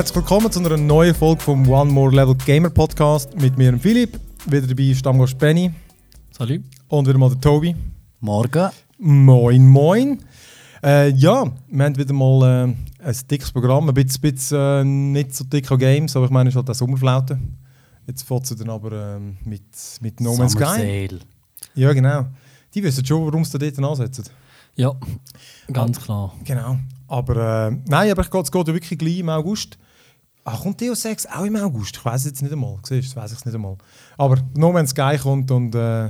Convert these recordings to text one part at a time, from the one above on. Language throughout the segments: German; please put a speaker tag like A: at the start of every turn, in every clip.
A: Herzlich willkommen zu einer neuen Folge vom One More Level Gamer Podcast mit mir und Philipp. Wieder dabei Stammgast Benny
B: Salut.
A: und wieder mal der Tobi.
C: Morgen.
A: Moin, moin. Äh, ja, wir haben wieder mal äh, ein dickes Programm, ein bisschen, bisschen äh, nicht so dick an Games, aber ich meine, es ist halt auch Sommerflaute. Jetzt fährt sie dann aber ähm, mit, mit No Man's
C: Summer
A: Sky.
C: Sale.
A: Ja, genau. Die wissen schon, warum sie dort ansetzen.
B: Ja, ganz klar.
A: Genau. Aber äh, nein, aber ich gehe, es geht ja wirklich gleich im August. Ach, kommt Deus 6 auch im August? Ich weiß jetzt nicht einmal. Siehst du, weiß ich nicht einmal. Aber No Man's Sky kommt und äh,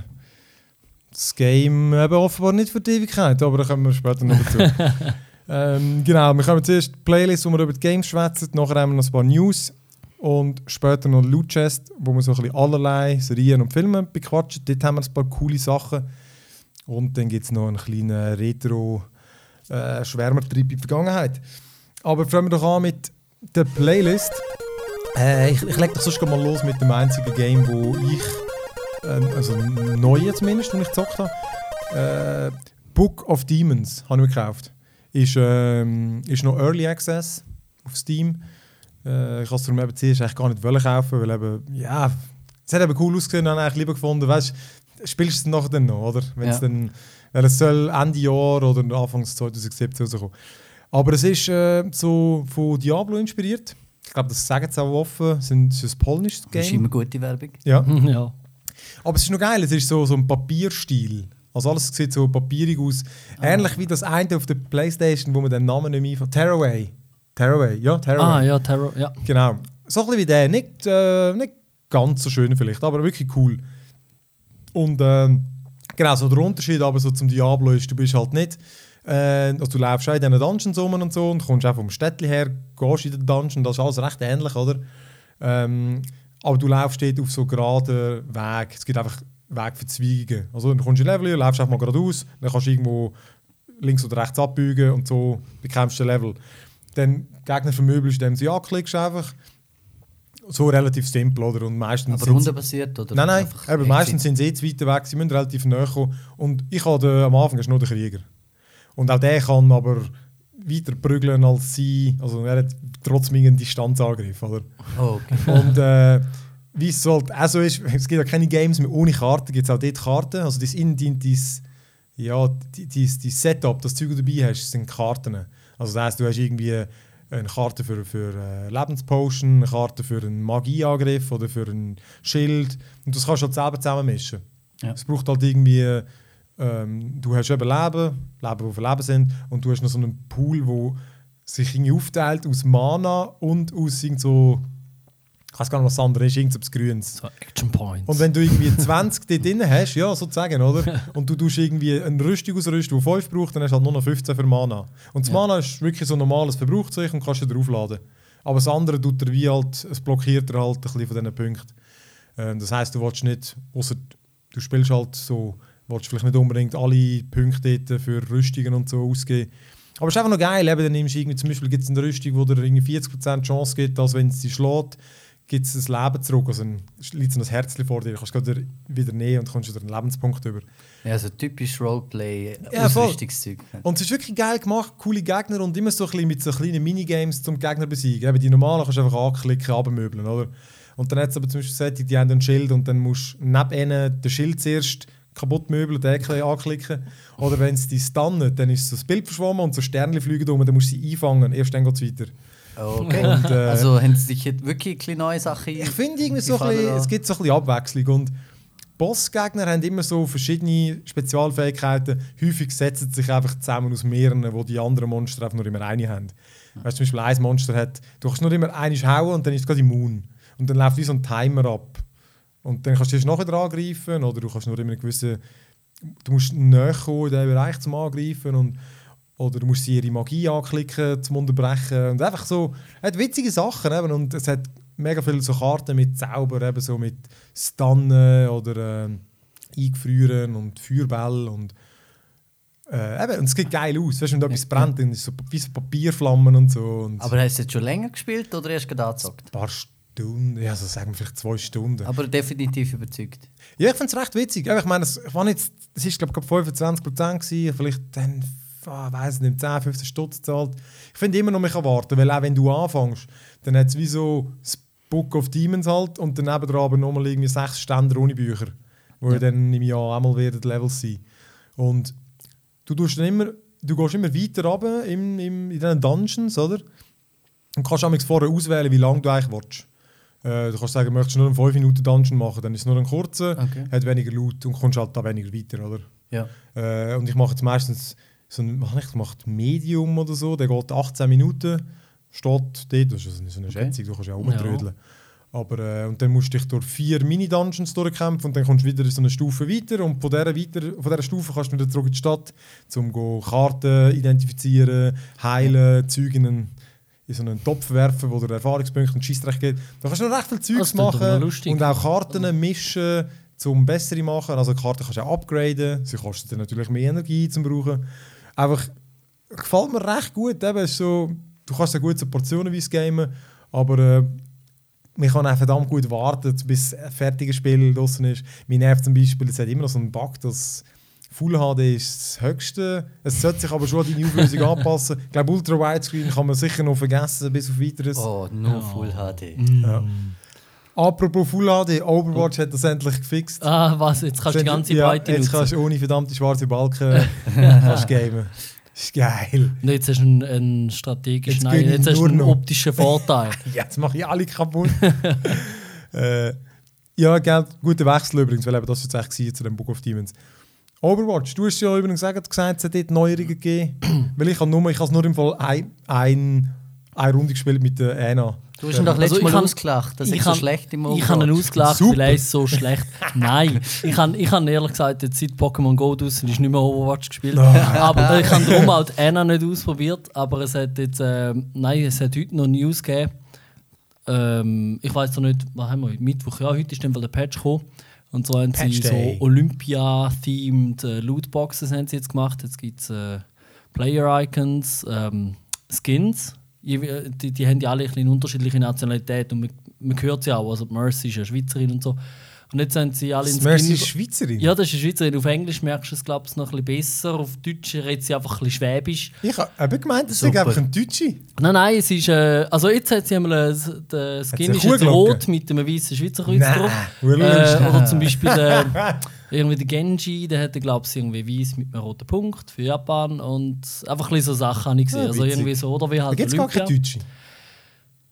A: das Game eben offenbar nicht für die Ewigkeit, aber da kommen wir später noch dazu. ähm, genau, wir kommen zuerst die Playlist, wo wir über die Games schwätzen, nachher haben wir noch ein paar News und später noch Loot Chest, wo wir so ein bisschen allerlei Serien und Filme bequatschen. Dort haben wir ein paar coole Sachen. Und dann gibt es noch einen kleinen Retro- äh, in die Vergangenheit. Aber fangen wir doch an mit der Playlist. Äh, ich ich lege doch sonst mal los mit dem einzigen Game, wo ich, äh, also neu zumindest, wo ich gezockt habe. Äh, Book of Demons habe ich mir gekauft. Ist, ähm, ist noch Early Access auf Steam. Äh, ich habe es darum eben zuerst eigentlich gar nicht wollen kaufen, weil eben, ja, es hat eben cool ausgesehen, habe ich eigentlich lieber gefunden, weißt spielst du es nachher dann noch, oder? Wenn es
C: Ja.
A: dann, weil es soll Ende Jahr oder Anfang 2017 rauskommen. Aber es ist äh, so von Diablo inspiriert. Ich glaube, das sagen sie auch offen. Es ist ein polnisches
C: Das ist
A: Game.
C: immer gute Werbung.
A: Ja.
B: ja.
A: Aber es ist noch geil, es ist so, so ein Papierstil. Also alles sieht so papierig aus. Ähnlich wie das eine auf der Playstation, wo man den Namen nicht mehr einfällt. Tearaway. Tearaway, ja, Tearaway.
B: Ah ja, Terror, ja.
A: Genau. So ein bisschen wie der. Nicht, äh, nicht ganz so schön vielleicht, aber wirklich cool. Und ähm, genau, so der Unterschied aber so zum Diablo ist, du bist halt nicht, äh, also du läufst auch in diesen Dungeons rum und so und kommst auch vom Städtchen her, gehst in den Dungeon, das ist alles recht ähnlich, oder? Ähm, aber du läufst dort auf so geraden Weg, es gibt einfach Wegverzweigungen. Also dann kommst du in Level, läufst einfach mal geradeaus, dann kannst du irgendwo links oder rechts abbiegen und so bekämpfst du den Level. Dann Gegner vermöbelst, indem sie anklickst einfach. So relativ simpel, oder? Und meistens
C: Aber rundenbasiert oder?
A: Nein, nein,
C: einfach
A: eben, meistens sind sie eh zu weit weg, sie müssen relativ nahe kommen. Und ich hatte am Anfang nur der Krieger. Und auch der kann aber weiter prügeln als sie. Also er hat trotzdem einen Distanzangriff, oder?
C: Oh, okay.
A: Und äh, wie es halt auch so ist, es gibt ja keine Games mehr ohne Karten, gibt es auch dort Karten. Also das in dein, dein, ja, dein, Setup, das Zeug, das du dabei hast, sind Karten. Also das heisst, du hast irgendwie eine Karte für, für äh, Lebenspotion, eine Karte für einen Magieangriff oder für ein Schild. Und das kannst du halt selber zusammenmischen.
C: Ja.
A: Es braucht halt irgendwie, ähm, du hast eben Leben, Leben, die verleben sind, und du hast noch so einen Pool, wo sich irgendwie aufteilt aus Mana und aus irgend so, ich weiß gar nicht, was das andere ist, irgendetwas Grünes.
B: So Action Points.
A: Und wenn du irgendwie 20 dort drin hast, ja, sozusagen, oder? Und du tust irgendwie eine Rüstung ausrüsten, die 5 braucht, dann hast du halt nur noch 15 für Mana. Und das
C: Ja.
A: Mana ist wirklich so normales Verbrauchszeug und kannst du wieder aufladen. Aber das andere tut er wie halt, es blockiert er halt ein bisschen von diesen Punkten. Ähm, das heisst, du willst nicht, außer du spielst halt so, willst vielleicht nicht unbedingt alle Punkte für Rüstungen und so ausgeben. Aber es ist einfach noch geil, eben, dann nimmst du irgendwie, zum Beispiel gibt es eine Rüstung, wo dir irgendwie 40% Chance gibt, als wenn es sie schlägt, gibt es das Leben zurück. Also ein, liegt so ein Herzchen vor dir, du kannst gerade wieder nehmen und kommst wieder einen Lebenspunkt über.
C: Ja, so typisch Roleplay,
A: Ja, voll.
C: Ausrüstungszeug.
A: Und es ist wirklich geil gemacht, coole Gegner und immer so ein bisschen mit so kleinen Minigames zum Gegner besiegen. Eben die normalen kannst du einfach anklicken, abmöbeln, oder? Und dann hat es aber zum Beispiel solche, die haben ein Schild und dann musst du neben ihnen den Schild zuerst kaputt möbeln, den Ecke anklicken. Oder wenn es dich stunnen, dann ist so das Bild verschwommen und so Sterne fliegen um, dann musst du sie einfangen, erst dann geht es weiter.
C: Okay.
A: Und, äh,
C: also haben sie sich jetzt wirklich neue Sachen
A: Ich finde irgendwie so ein bisschen,
C: da?
A: es gibt so ein bisschen Abwechslung und Bossgegner haben immer so verschiedene Spezialfähigkeiten. Häufig setzen sie sich einfach zusammen aus mehreren, wo die anderen Monster einfach nur immer eine haben. Weißt du, zum Beispiel ein Monster hat, du kannst nur immer eine hauen und dann ist es gerade immun. Und dann läuft wie so ein Timer ab. Und dann kannst du erst nachher wieder angreifen oder du kannst nur immer gewissen, du musst näher kommen in diesen Bereich zum Angreifen und oder du musst sie ihre Magie anklicken, zum Unterbrechen. Und einfach so, es hat witzige Sachen. Eben. Und es hat mega viele so Karten mit Zauber, eben so mit Stunnen oder ähm, Eingefrieren und Feuerbälle. Und, äh, eben, und es sieht geil aus. Weißt du, wenn da etwas brennt, dann ist es so wie so Papierflammen und so. Und
C: Aber hast du jetzt schon länger gespielt oder erst gerade angezockt?
A: ein paar Stunden, ja, so sagen wir vielleicht zwei Stunden.
C: Aber definitiv überzeugt.
A: Ja, ich finde es recht witzig. Ich meine, es, war jetzt, es ist glaube ich 25% gewesen, vielleicht dann ah, weiß nicht, 10, 15 Stutz zahlt. Ich finde immer noch, man kann warten, weil auch wenn du anfängst, dann hat es wie so das Book of Demons halt und daneben dran aber nochmal irgendwie sechs Ständer ohne Bücher, wo ja. dann im Jahr einmal werden Levels sein. Und du tust dann immer, du gehst immer weiter runter im, im, in diesen Dungeons, oder? Und kannst auch vorher auswählen, wie lange du eigentlich willst. Äh, du kannst sagen, möchtest du nur einen 5 Minuten Dungeon machen, dann ist es nur ein kurzer,
C: Okay.
A: hat weniger Loot und kommst halt da weniger weiter, oder?
C: Ja.
A: Äh, und ich mache jetzt meistens so ein, ich, mache Medium oder so, der geht 18 Minuten, steht dort, das ist so eine
C: Okay.
A: Schätzung, du kannst ja auch rumtrödeln. Aber, äh, und dann musst du dich durch vier Mini-Dungeons durchkämpfen und dann kommst du wieder in so eine Stufe weiter und von dieser, weiter, von dieser Stufe kannst du wieder zurück in die Stadt, um Karten identifizieren, heilen, einen, in so einen Topf werfen, wo dir Erfahrungspunkte und Scheissdreck geht. Da kannst du noch recht viel Zeugs
B: doch
A: machen und auch Karten mischen, um bessere machen. Also Karten kannst du auch upgraden, sie kosten dann natürlich mehr Energie zum brauchen. Einfach, gefällt mir recht gut, eben, so, du kannst ja gut so portionenweise gamen, aber äh, man kann auch verdammt gut warten, bis ein fertiges Spiel draußen ist. Mir nervt zum Beispiel, es hat immer noch so einen Bug, dass Full HD ist das Höchste. Es sollte sich aber schon an deine Auflösung anpassen. Ich glaube, Ultra Widescreen kann man sicher noch vergessen, bis auf weiteres.
C: Oh, nur
B: Ja.
C: Full HD.
A: Ja. Apropos Full HD, Overwatch hat das endlich gefixt.
B: Ah, was? Jetzt kannst du die ganze
A: ja,
B: Breite
A: Jetzt
B: nutzen.
A: kannst du ohne verdammte schwarze Balken kannst gamen. Das ist geil.
B: Und jetzt hast du einen, einen strategischen,
A: Jetzt
B: nein, jetzt hast du
A: nur
B: einen
A: noch.
B: optischen Vorteil.
A: Jetzt mache ich alle kaputt. äh, ja, gell, guter Wechsel übrigens, weil eben das jetzt echt war zu dem Book of Demons. Overwatch, du hast ja übrigens gesagt, gesagt es hat dort Neuerungen gegeben. weil ich habe nur, ich habe nur im Fall ein, ein, eine Runde gespielt mit der Anna.
C: Du hast ihn doch
B: Also
C: letztes
B: ich
C: Mal ausgelacht. Das
B: ich
C: ist so schlecht im
B: Ich habe ihn
C: Overwatch.
B: ausgelacht,
A: Super.
B: weil er ist so schlecht. Nein, ich habe ich hab ehrlich gesagt, jetzt seit Pokémon Go draussen ist nicht mehr Overwatch gespielt. aber ich habe darum auch die Anna nicht ausprobiert. Aber es hat jetzt, ähm, nein, es hat heute noch News gegeben. Ähm, ich weiß noch nicht, was haben wir heute? Mittwoch, ja, heute ist dann der Patch gekommen. Und so haben
A: Patch
B: sie
A: Day.
B: so Olympia-themed äh, Lootboxes haben sie jetzt gemacht. Jetzt gibt es äh, Player-Icons, ähm, Skins. Die, die haben ja alle ein bisschen unterschiedliche Nationalität und man, man hört sie auch. Also Mercy ist eine Schweizerin und so. Und jetzt haben sie alle einen
A: Mercy ist Schweizerin.
B: Ja, das ist eine Schweizerin. Auf Englisch merkst du es, glaube ich, noch ein bisschen besser. Auf Deutsch redet sie einfach ein bisschen schwäbisch.
A: Ich habe gemeint, das ist einfach ein Deutsche.
B: Nein, nein, es ist. Äh, also jetzt hat sie einmal. Äh, der Skin ist jetzt rot mit einem weißen Schweizer Kreuz
A: Nein,
B: drauf. Äh, oder zum Beispiel äh, irgendwie der Genji, der hatte, glaube ich, irgendwie weiß mit einem roten Punkt für Japan. Und einfach ein bisschen so Sachen habe ich gesehen.
A: Ja,
B: also irgendwie so. Oder wie
A: Da
B: halt
A: gibt es gar keine Deutsche.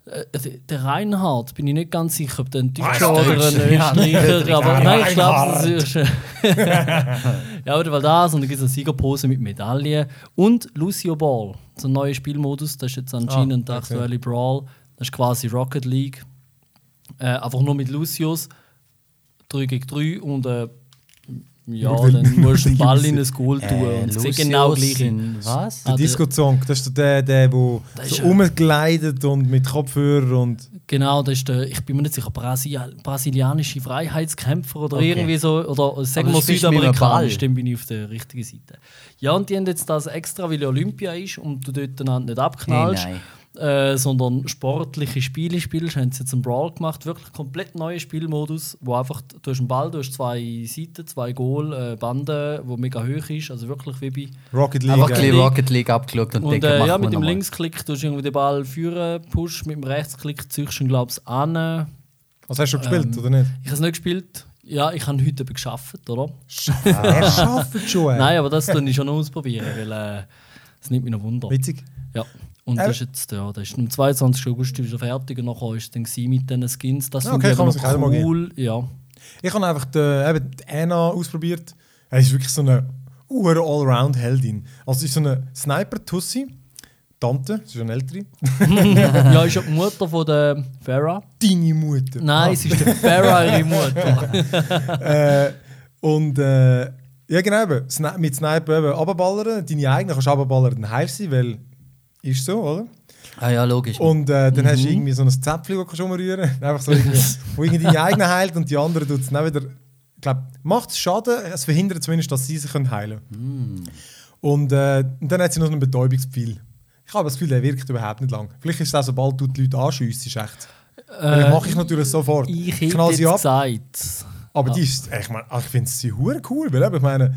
B: Äh, der Reinhard, bin ich nicht ganz sicher, ob der ein Deutscher oder ein Österreicher aber nein, ich glaube, das ist. ja, oder weil das, und dann gibt es eine Siegerpose mit Medaillen. Und Lucio Ball, so ein neuer Spielmodus, das ist jetzt anscheinend
A: Ah,
B: der
A: okay.
B: aktuelle Brawl. Das ist quasi Rocket League. Äh, einfach nur mit Lucius. 3 gegen 3 und äh, ja,
A: weil-
B: dann musst du einen Ball in ein Goal tun.
C: Äh,
B: und
C: Lucius
B: genau gleich
C: Was?
A: Der
B: Ah,
A: Disco-Song, das ist der, der, der
B: Das
A: so
B: ist, äh,
A: rumgleitet und mit Kopfhörer und...
B: Genau, das ist der, ich bin mir nicht sicher, Brasil brasilianische Freiheitskämpfer oder
C: Okay.
B: irgendwie so, oder sagen wir südamerikanisch, dann bin ich auf der richtigen Seite. Ja, und die haben jetzt das extra, weil ja Olympia ist und du dort nicht abknallst,
C: Hey,
B: äh, sondern sportliche Spiele spielst, haben sie jetzt einen Brawl gemacht, wirklich komplett neuer Spielmodus, wo einfach, du hast einen Ball, du hast zwei Seiten, zwei Goal, äh, Bande, wo mega hoch ist, also wirklich wie bei
A: Rocket League.
C: Einfach ein Rocket League abgeschaut und,
B: und
C: denken,
B: äh, ja, mit dem. Linksklick tust du irgendwie den Ball führen, push, mit dem Rechtsklick ziehst du ihn, glaube ich, an.
A: Was hast du schon gespielt,
B: Ähm,
A: oder nicht?
B: Ich habe es nicht gespielt. Ja, ich habe heute eben geschafft, oder?
A: Er schafft schon. äh.
B: Nein, aber das tue ich schon ausprobieren, weil äh, das nimmt mich noch Wunder.
A: Witzig.
B: Ja. Und
A: Äh,
B: das ist jetzt, ja, das ist am 22. August wieder fertig und nachher war es dann mit diesen Skins. Das
A: Ah,
B: finde
A: okay,
B: ich
A: kann
B: aber cool. Ja.
A: Ich habe einfach die, eben die Anna ausprobiert. Er ist wirklich so eine hure Allround-Heldin. Also, sie ist so eine Sniper-Tussi. Tante, sie ist eine ältere.
B: ja, ist ja die Mutter von der Farah.
A: Deine Mutter.
B: Nein, es ist der Farah ihre Mutter.
A: äh, und äh, ja, genau, eben, mit Sniper eben runterballern. Deine eigenen kannst du runterballern, dann heilst sie, weil ist so, oder?
C: Ah ja, logisch.
A: Und äh, dann
B: Mhm.
A: hast du irgendwie so ein Zäpfchen, das du umrühren. Einfach so irgendwie, wo irgendwie deine eigenen heilt und die anderen tut es dann wieder. Ich glaube, macht es Schaden, es verhindert zumindest, dass sie sich können heilen können. Und, äh, und dann hat sie noch einen Betäubungspfeil. Ich habe das Gefühl, der wirkt überhaupt nicht lang. Vielleicht ist es auch, sobald du die Leute anschießt, ist echt. Weil das mache ich natürlich sofort.
B: Äh, Ich hätte jetzt
A: ab.
B: gesagt.
A: Aber die ist, ich, mein, ich finde sie hure cool, weil ich meine,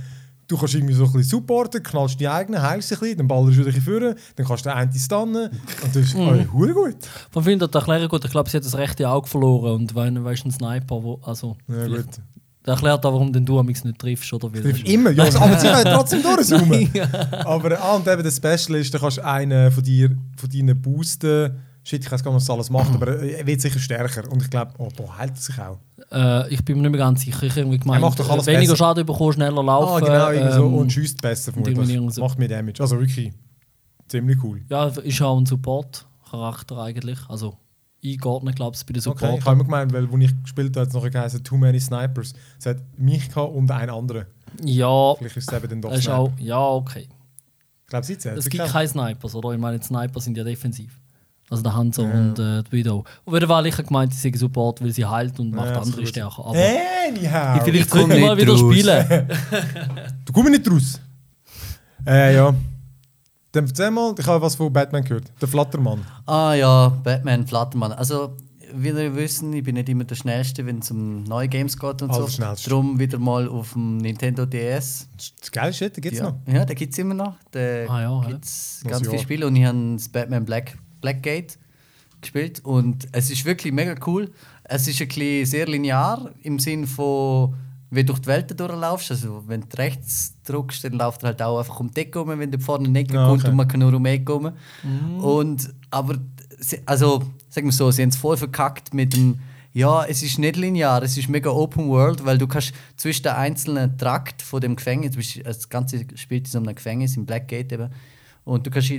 A: du kannst irgendwie so ein bisschen supporten, knallst die eigenen, heilst ein bisschen, dann ballerst du dich führen, dann kannst du den einen stunnen und das ist
B: Mhm.
A: oh, hure gut.
B: Von finde ich das erklären gut. Ich glaube, sie hat das rechte Auge verloren und weil weißt ein Sniper, wo, also
A: Ja, gut.
B: das erklärt auch, warum denn du amix nicht triffst oder wie.
A: Trifft immer, ja, aber sie können trotzdem durchzoomen. Aber ah, und eben der Special ist, da kannst du einen von, dir, von deinen boosten. Shit, ich weiß gar nicht, was alles macht, aber er wird sicher stärker. Und ich glaube, oh, da heilt er sich auch.
B: Äh, ich bin mir nicht mehr ganz sicher. Ich irgendwie gemeint,
A: macht doch alles
B: äh, weniger
A: besser.
B: Schaden bekommen, schneller laufen.
A: ah, genau, irgendwie so.
B: ähm,
A: Und schießt besser vermutlich. Macht mehr Damage. Also wirklich ziemlich cool.
B: Ja, ist auch ein Support-Charakter eigentlich. Also eingeordnet, glaube ich, bei den
A: Okay,
B: Support.
A: ich habe immer gemeint, weil, als ich gespielt habe, hat es noch geheißen Too Many Snipers. Es hat mich gehabt und einen anderen.
B: ja,
A: Vielleicht ist es eben dann doch Sniper.
B: auch, ja, okay.
A: Ich glaube, sie.
B: Es gibt keine Snipers, oder? Ich meine, die Sniper sind ja defensiv. Also der Hanzo und äh, die Widow. Auf jeden Fall, ich habe gemeint, sie sind Support, weil sie heilt und macht
A: Ja,
B: andere stärker. Aber
A: Anyhow.
B: vielleicht
C: komm
B: können wir mal wieder
C: raus.
B: spielen.
A: Du kommst nicht raus. Äh, ja. Dann erzähl mal, ich habe was von Batman gehört. Der Flattermann.
C: Ah ja, Batman, Flattermann. Also, wie ihr wissen, ich bin nicht immer der Schnellste, wenn es um neue Games geht und so.
A: Allerschnellste.
C: Darum wieder mal auf dem Nintendo DS.
A: Das geile Shit, den gibt es
C: ja.
A: noch.
C: Ja, den gibt es immer noch. Da
B: Ah ja, ja.
C: gibt es ganz
A: ja.
C: viele Spiele und ich habe das Batman Black, Blackgate gespielt und es ist wirklich mega cool. Es ist ein bisschen sehr linear im Sinn von, wie du durch die Welt durchlaufst. Also, wenn du rechts drückst, dann läuft er halt auch einfach um die Ecke rum, wenn du vorne in die Ecke kommt
A: okay.
C: und man kann nur um die Ecke rum. Und, aber, also, sagen wir so, sie haben es voll verkackt mit dem, ja, es ist nicht linear, es ist mega Open World, weil du kannst zwischen den einzelnen Trakt von dem Gefängnis, das Ganze spielt in so einem Gefängnis, im Blackgate eben, und du kannst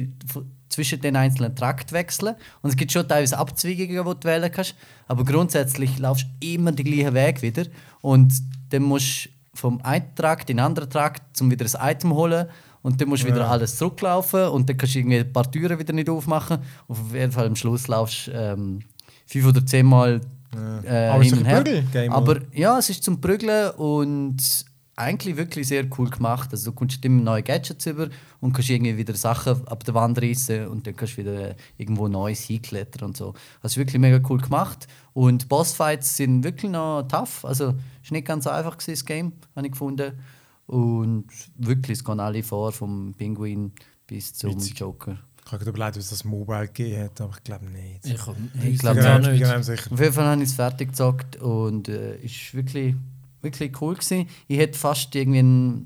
C: zwischen den einzelnen Trakt wechseln. Und es gibt schon teilweise Abzweigungen, die du wählen kannst, aber grundsätzlich laufst du immer den gleichen Weg wieder. Und dann musst du vom einen Trakt in den anderen Trakt, um wieder ein Item holen. Und dann musst du wieder
A: Ja.
C: alles zurücklaufen und dann kannst du irgendwie ein paar Türen wieder nicht aufmachen. Und auf jeden Fall am Schluss laufst du ähm, fünf oder zehn Mal äh, hin und her. Aber ja, es ist zum Prügeln und eigentlich wirklich sehr cool gemacht. Also du kommst immer neue Gadgets über und kannst irgendwie wieder Sachen ab der Wand reißen und dann kannst du wieder irgendwo Neues hinklettern und so. Das ist wirklich mega cool gemacht. Und Bossfights sind wirklich noch tough. Also es war nicht ganz einfach gewesen, das Game, habe ich gefunden. Und wirklich, es gehen alle vor, vom Pinguin bis zum
A: Witzig.
C: Joker.
A: Ich habe überlegt, was das Mobile gegeben hat, aber ich glaube nicht.
B: Ich,
C: Ich
B: ich
C: glaub,
B: glaube auch nicht.
C: Auf jeden Fall habe ich es fertig gezockt und es äh, ist wirklich, wirklich cool gewesen. Ich hätte fast irgendwie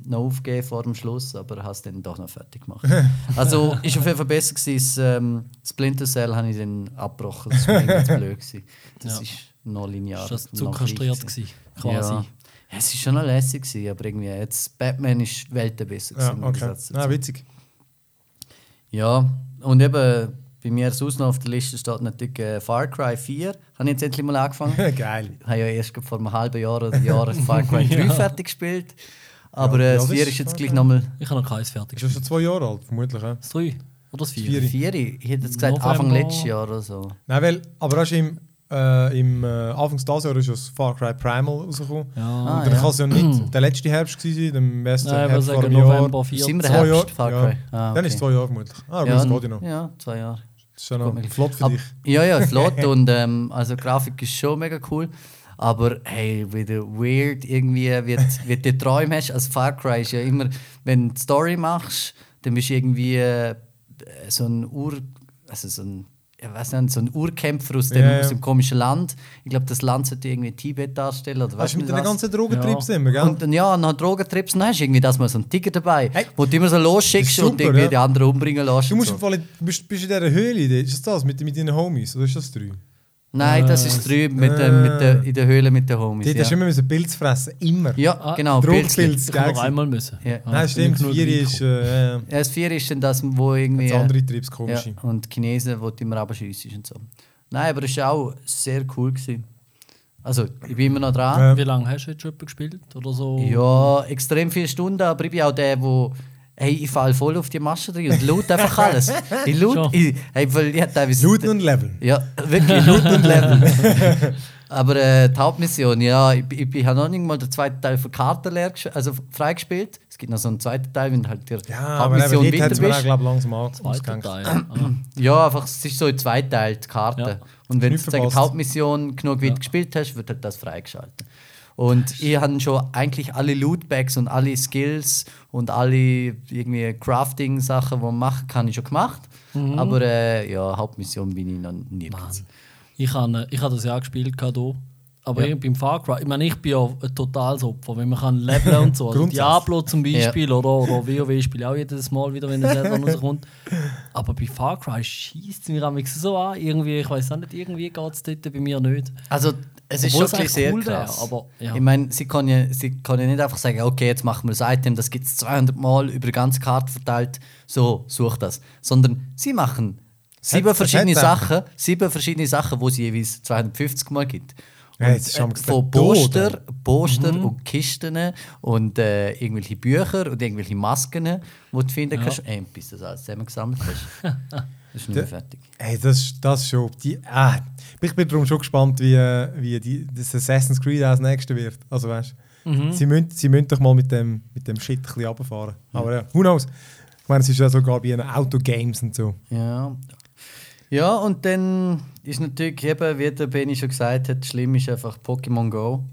C: noch aufgegeben vor dem Schluss, aber habe es dann doch noch fertig gemacht. also ist auf jeden Fall besser gewesen. Das, ähm, Splinter Cell habe ich dann abgebrochen. Das war ganz blöd gewesen. Das
B: Ja.
C: ist noch linear.
B: Ist das zu kastriert
C: gewesen.
B: quasi.
C: Ja. Ja, es ist schon noch lässig gewesen, aber irgendwie jetzt Batman ist Welten besser
A: Ja,
C: gewesen. im
A: okay. Ah, witzig.
C: Ja, und eben bei mir sonst noch auf der Liste steht natürlich äh, Far Cry 4. Habe ich jetzt endlich mal angefangen.
A: Geil.
C: Ich habe ja erst vor einem halben Jahr oder Jahr Far Cry 3
B: Ja.
C: fertig gespielt. Aber
A: Ja,
C: äh,
A: ja,
C: das
A: das
C: 4
A: ist
C: jetzt gleich nochmal
B: Ich habe noch keins fertig.
A: Ist ja schon zwei Jahre alt, vermutlich. Ja.
B: Das 3 oder das 4?
A: Vier.
C: 4. Ich hätte jetzt gesagt
B: November.
C: Anfang letztes Jahr oder so.
A: Nein, weil, aber hast du im, äh, im äh, Anfang des Jahres ist das Far Cry Primal rausgekommen.
B: Ja.
C: Ah,
A: und dann
C: ja.
A: kann es ja nicht der letzte Herbst gewesen sein, der beste
B: Nein, wir
A: Herbst vor
B: sagen
A: einem Jahr.
B: November
C: Sind
B: 14.
C: wir Herbst, Far
A: ja.
C: Cry? Ah,
A: Dann ist es
C: okay.
A: zwei Jahre vermutlich. Ah, aber
C: ja,
A: das geht ja noch.
C: ja, zwei Jahre.
A: Ist ja noch flott für
C: Ab-
A: dich.
C: Ja, ja, flott und ähm, also die Grafik ist schon mega cool. Aber hey, wieder weird irgendwie wird die Träume hast. Also Far Cry ist ja immer, wenn du Story machst, dann bist du irgendwie äh, so ein Ur, also so ein, ich weiß nicht, so ein Urkämpfer aus dem,
A: Ja, ja.
C: aus dem komischen Land. Ich glaube, das Land sollte irgendwie Tibet darstellen oder weißt
A: du mit den ganzen Drogentrips
B: Ja.
A: immer, gell?
C: Und dann, ja, nach Drogentrips, dann hast du irgendwie das mal so einen Tiger dabei,
A: Hey.
C: wo du immer so losschickst und irgendwie
A: ja.
C: die anderen umbringen lässt.
A: du musst
C: so.
A: im Fall, bist, bist in dieser Höhle, ist das das, mit, mit deinen Homies, oder ist das drei?
C: Nein, das
B: Äh,
C: ist drüben mit, der- mit der, in der Höhle mit den Homies.
A: Hast du
C: Ja,
A: immer müssen Pilz fressen, immer.
C: ja
B: Ah,
C: genau.
A: Drogenpilz,
B: habe noch einmal müssen.
C: Ja.
A: Nein, stimmt, vier ist äh,
C: Ja, das vier ist dann das, wo irgendwie.
A: das andere Trips
C: ja,
A: komische.
C: und die Chinesen, wo du immer abschiessen und so. Nein, aber es war auch sehr cool. Gewesen. Also, ich bin immer noch dran.
A: Ja.
B: Wie lange hast du jetzt schon gespielt? Oder so?
C: Ja, extrem viele Stunden, aber ich bin auch der, wo hey, ich fall voll auf die Masche drin und loot einfach alles. Ich loot, ich, hey, weil ich teilweise...
A: Looten und Leveln.
C: Ja, wirklich, Loot und Level. Aber äh, die Hauptmission, ja, ich, ich, ich habe noch nicht mal den zweiten Teil von Karte leer also freigespielt. Es gibt noch so einen zweiten Teil, wenn du halt die
A: Ja, aber
C: Hauptmission
A: dort
C: weiter bist.
A: glaub, langsam an-
B: Zweiter
A: ausgehängt.
B: Teil. Ah.
C: Ja, einfach, es ist so in zwei Teile, die Karte.
B: Ja.
C: Und wenn du die. Hauptmission genug weit gespielt hast, wird halt das freigeschaltet. Und ich habe schon eigentlich alle Lootbags und alle Skills und alle irgendwie Crafting-Sachen, die man machen kann, ich schon gemacht.
B: Mhm.
C: Aber äh, ja, Hauptmission bin ich noch nirgends.
B: Ich habe ich hab das ja gespielt, hier. aber
A: Ja.
B: ich, beim Far Cry, ich meine, ich bin ja ein totales Opfer, wenn man kann leveln und so. Also. Diablo zum Beispiel oder, oder WoW spiele ich auch jedes Mal wieder, wenn es selber rauskommt. Aber bei Far Cry schießt es mir am so an. Irgendwie, ich weiß auch nicht, irgendwie geht es dort bei mir nicht.
C: Also, es ist
B: Obwohl
C: schon
B: es
C: sehr
B: cool wär,
C: krass.
B: aber, ja.
C: Ich meine, sie können ja, sie können ja nicht einfach sagen, okay, jetzt machen wir das Item, das gibt es 200 Mal über die ganze Karte verteilt, so, such das. Sondern sie machen sieben
A: Hat-
C: verschiedene
A: hat-
C: Sachen, sieben verschiedene Sachen, wo es jeweils 250 Mal gibt.
A: Ja,
C: Und, äh, von Poster, Poster und Kisten und äh, irgendwelche Bücher und irgendwelche Masken, die du finden kannst, äh, bis du das alles zusammengesammelt hast. Das ist nicht mehr fertig.
A: Hey, das, das schon. Die, ah, ich bin darum schon gespannt, wie, wie die, das Assassin's Creed als nächstes wird. Also weißt, sie, müssen, sie müssen doch mal mit dem, mit dem Shit ein bisschen runterfahren. Aber ja, who knows? Ich meine, es ist ja sogar bei den Autogames und so.
C: Ja. Ja, und dann ist natürlich eben, wie der Benny schon gesagt hat, schlimm ist einfach Pokémon Go.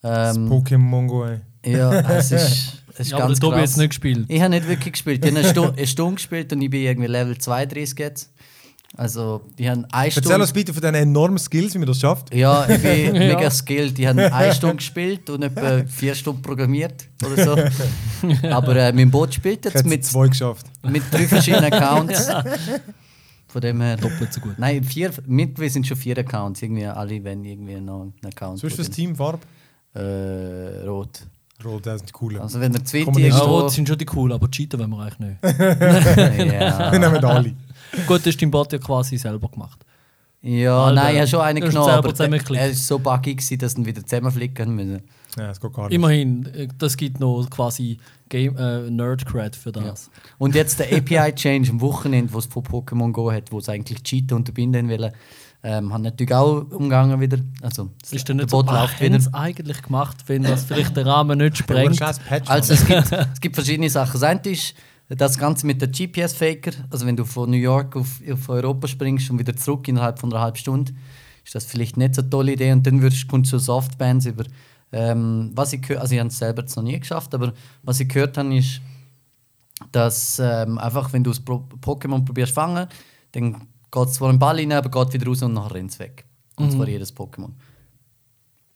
A: Das
C: Ähm,
A: Pokémon Go, ey.
C: Ja, es ist, es ist
B: Ja, aber
C: ganz
B: der Tobi es nicht gespielt.
C: Ich habe nicht wirklich gespielt. Ich habe eine Stunde, eine Stunde gespielt und ich bin irgendwie Level 32 jetzt. Also, ich habe eine
A: Erzähl
C: Stunde...
A: uns bitte von diesen enormen Skills, wie man das schafft.
C: Ja, ich bin
B: Ja.
C: mega skilled. Ich habe eine Stunde gespielt und etwa vier Stunden programmiert oder so. Aber äh, mein Boot spielt jetzt mit,
A: zwei geschafft.
C: mit drei verschiedenen Accounts. Von dem her...
B: Doppelt so gut.
C: Nein, vier, mittlerweile sind schon vier Accounts. Irgendwie alle wenn irgendwie noch einen Account.
A: So ist das Team Farbe.
C: dem- Äh, rot.
A: Rot, das sind coole.
C: Also wenn ist,
A: nicht-
B: Ja, rot sind schon die cool, aber cheaten wollen wir eigentlich nicht.
A: Wir
C: ja.
A: nehmen alle.
B: Gut, das ist dein Bot ja quasi selber gemacht.
C: ja,
B: Alter,
C: nein, ich habe schon einen genommen, aber er ist so buggy gewesen, dass ihn wieder zusammenflicken müssen.
A: Ja, das geht gar nicht.
B: Immerhin, äh, das gibt noch quasi Game, äh, Nerd-Cred für das.
C: Und jetzt der API-Change am Wochenende, wo es von Pokémon Go hat, wo es eigentlich Cheaten unterbinden will, ähm, haben natürlich auch umgangen wieder. Also
B: Ist denn
C: der
B: nicht so,
C: Bot
B: ah,
C: läuft wieder.
B: es eigentlich gemacht, wenn das vielleicht den Rahmen nicht sprengt?
C: Also es gibt, es gibt verschiedene Sachen. Das eine ist das Ganze mit der GPS-Faker. Also wenn du von New York auf, auf Europa springst und wieder zurück innerhalb von einer halben Stunde, ist das vielleicht nicht so eine tolle Idee. Und dann würdest, kommst du zu Softbands über. Ähm, was ich also ich habe es selber noch nie geschafft, aber was ich gehört habe, ist, dass ähm, einfach, wenn du das Pro Pokémon probierst fangen, dann geht es zwar einen Ball rein, aber geht wieder raus und nachher rennt es weg. Und zwar jedes Pokémon.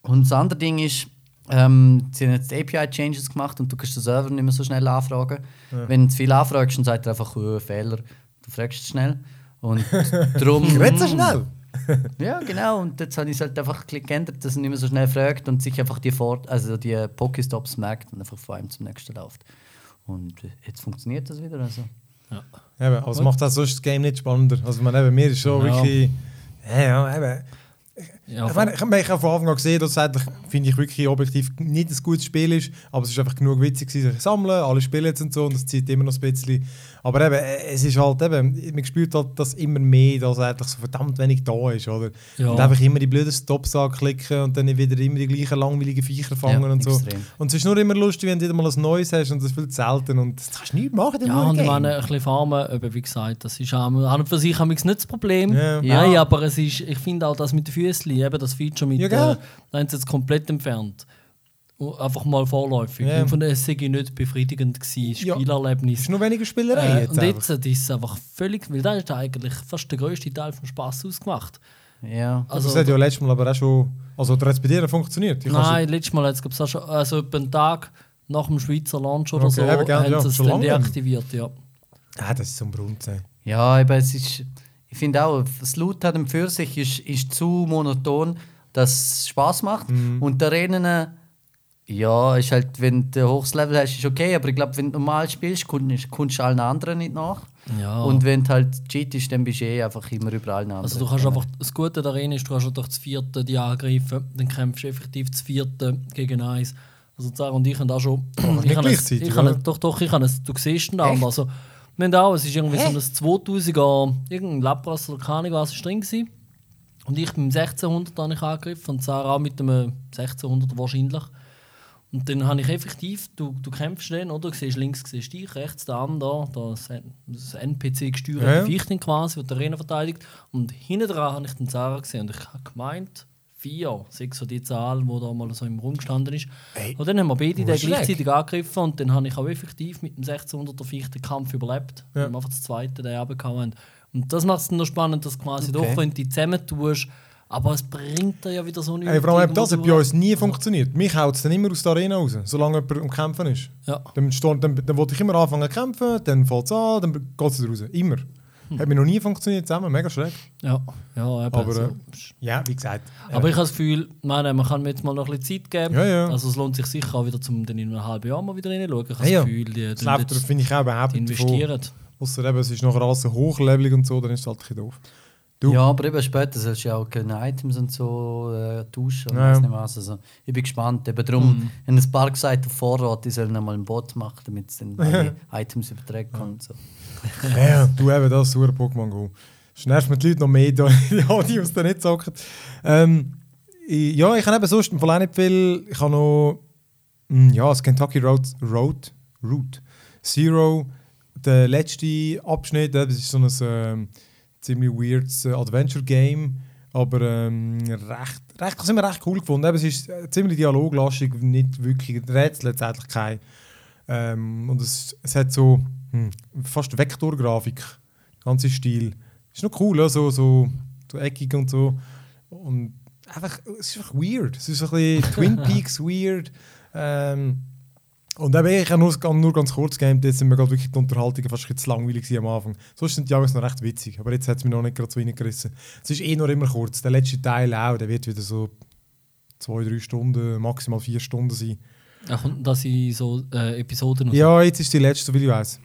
C: Und das andere Ding ist, ähm, sie haben jetzt API-Changes gemacht und du kannst den Server nicht mehr so schnell anfragen. Wenn du zu viel anfragst, dann sagt er einfach, oh, Fehler, du fragst es schnell. Und darum...
A: Ich so schnell.
C: Ja, genau. Und jetzt habe ich es halt einfach geändert, dass er nicht mehr so schnell fragt und sich einfach die, Vor also die Pokestops merkt und einfach von einem zum nächsten läuft. Und jetzt funktioniert das wieder. Also.
A: Eben, also macht das sonst das Game nicht spannender. Also man, eben, mir ist schon
B: Ja.
A: wirklich... Ja, ja, eben.
B: Ja,
A: ich meine, ich habe von Anfang an gesehen, dass es eigentlich, finde ich, wirklich objektiv nicht ein gutes Spiel ist, aber es ist einfach genug witzig sich sammeln, alle spielen jetzt und so und es zieht immer noch ein bisschen. Aber eben, äh, es ist halt eben, man spürt halt, dass immer mehr, dass eigentlich so verdammt wenig da ist, oder?
B: Ja.
A: Und einfach immer die blöden Stops anklicken und dann wieder immer die gleichen langweiligen Viecher fangen
C: Ja,
A: und so.
C: extrem.
A: Und es ist nur immer lustig, wenn du wieder mal ein Neues hast und das viel zu selten und das kannst du nicht machen in
B: Ja, und ich meine, ein bisschen farmen, eben, wie gesagt, das ist auch, an und für sich haben wir nicht das Problem.
A: Ja.
B: Nein,
C: Ja.
B: aber es ist, ich finde auch das mit den Füßen, eben das Feature mit,
A: Ja,
B: äh, da haben sie jetzt komplett entfernt. Und Einfach mal vorläufig.
A: Ja.
B: Ich fand es sei nicht befriedigend gewesen,
A: Ja.
B: Spielerlebnis.
A: Es ist nur weniger Spielerei
B: Äh,
A: jetzt
B: und
A: einfach.
B: jetzt äh, ist es einfach völlig, weil das ist eigentlich fast der grösste Teil vom Spaß ausgemacht.
C: Ja.
B: Also,
A: das hat ja letztes Mal aber auch schon... Also der hat bei dir funktioniert. Ich
B: nein, letztes Mal hat es auch schon, also etwa einen Tag nach dem Schweizer Launch oder
A: Okay,
B: so,
A: eben,
B: haben
A: ja,
B: sie es dann deaktiviert. Ja.
A: Ah, das ist so ein Brunnen. sein.
C: Ja, aber es ist. Ich finde auch, das Loot hat für sich ist, ist zu monoton, dass es Spaß macht.
A: Mhm.
C: Und der Rennen, ja, ist halt, wenn du ein hohes Level hast, ist okay, aber ich glaube, wenn du normal spielst, kommst kommst du allen anderen nicht nach.
B: Ja.
C: Und wenn du halt cheatest, dann bist du eh einfach immer über allen anderen.
B: Also du kannst einfach, das Gute darin ist, du kannst durch das vierte die angreifen, dann kämpfst du effektiv das vierte gegen eins. Also Sarah und ich haben auch schon... ich
A: nicht
B: habe es- ich habe Doch, doch, ich habe es, du siehst ihn auch. Also, wir haben auch, es ist irgendwie so ein 2000er, irgendein Lapras oder keine was ist drin gewesen. Und ich mit dem 1600 habe ich angegriffen und Sarah auch mit dem 1600 wahrscheinlich. Und dann habe ich effektiv, du, du kämpfst dann, oder? Du siehst links siehst dich, rechts der andere, da, das, das NPC-gesteuerte
A: Ja.
B: Viechchen quasi, das die Arena verteidigt. Und hinten dran habe ich den Sarah gesehen und ich habe gemeint, vier, sechs so die Zahl, die da mal so im Raum gestanden ist.
A: Ey,
B: Und dann haben wir beide den gleichzeitig angegriffen und dann habe ich auch effektiv mit dem 1600er Viech den Kampf überlebt.
A: Ja.
B: Wir haben einfach das zweite den runtergehauen. Und das macht es dann noch spannend, dass quasi
C: Okay.
B: doch, wenn du die zusammentust, aber es bringt dir ja wieder so eine
A: Ey, vor allem das hat bei uns nie funktioniert. Mich haut es dann immer aus der Arena raus, solange jemand am Kämpfen ist.
B: Ja.
A: Dann, steht, dann, dann wollte ich immer anfangen zu kämpfen, dann fällt es an, dann geht es raus. Immer. Hat mir noch nie funktioniert zusammen, mega schräg.
B: Ja, ja eben.
A: Aber,
B: so.
A: äh, Ja, wie gesagt.
B: aber ich habe das Gefühl, meine, man kann mir jetzt mal noch ein bisschen Zeit geben.
A: Ja, ja.
B: Also es lohnt sich sicher auch wieder, zum dann in einem halben Jahr mal wieder reinzuschauen. Ich habe
A: Ja,
B: das Gefühl, die,
A: das läuft, finde ich auch überhaupt
B: investieren.
A: Ausser eben, es ist nachher alles so hochlevelig und so, dann ist es halt ein bisschen doof. Du?
C: Ja, aber eben später sollst du ja auch keine Items und so äh, tauschen und
A: Ja.
C: weiss nicht was. Also, ich bin gespannt. Eben darum haben ein paar gesagt auf Vorrat, die sollen einmal einen Bot machen, damit sie dann alle Items übertragen können. Und so.
A: Ja, du eben, das super Pokémon Go. Nervt mir die Leute noch mehr, da, ja, die uns da nicht zocken. Ähm, ja, ich habe eben sonst im Fall nicht viel. Ich habe noch mm, ja, das Kentucky Road, Road, Route Zero, der letzte Abschnitt, das ist so ein ähm, ziemlich weirdes äh, Adventure-Game, aber ähm, recht, recht, das haben wir recht cool gefunden. Eben, es ist äh, ziemlich dialoglastig, nicht wirklich Rätsel letztendlich kein. Ähm, und es, es hat so hm, fast Vektorgrafik, ganze Stil. Ist noch cool, ja, so, so, so eckig und so. Und einfach, es ist einfach weird. Es ist ein bisschen Twin Peaks weird. Ähm, und eben, ich habe nur, nur ganz kurz gegamed, jetzt sind mir gerade wirklich die Unterhaltungen fast ein zu langweilig gewesen am Anfang. Sonst sind die alles noch recht witzig, aber jetzt hat es mich noch nicht gerade so reingerissen. Es ist eh noch immer kurz. Der letzte Teil auch, der wird wieder so zwei, drei Stunden, maximal vier Stunden sein.
B: Ach, und dass ich so äh, Episoden und
A: Ja, jetzt ist die letzte, soviel ich weiß.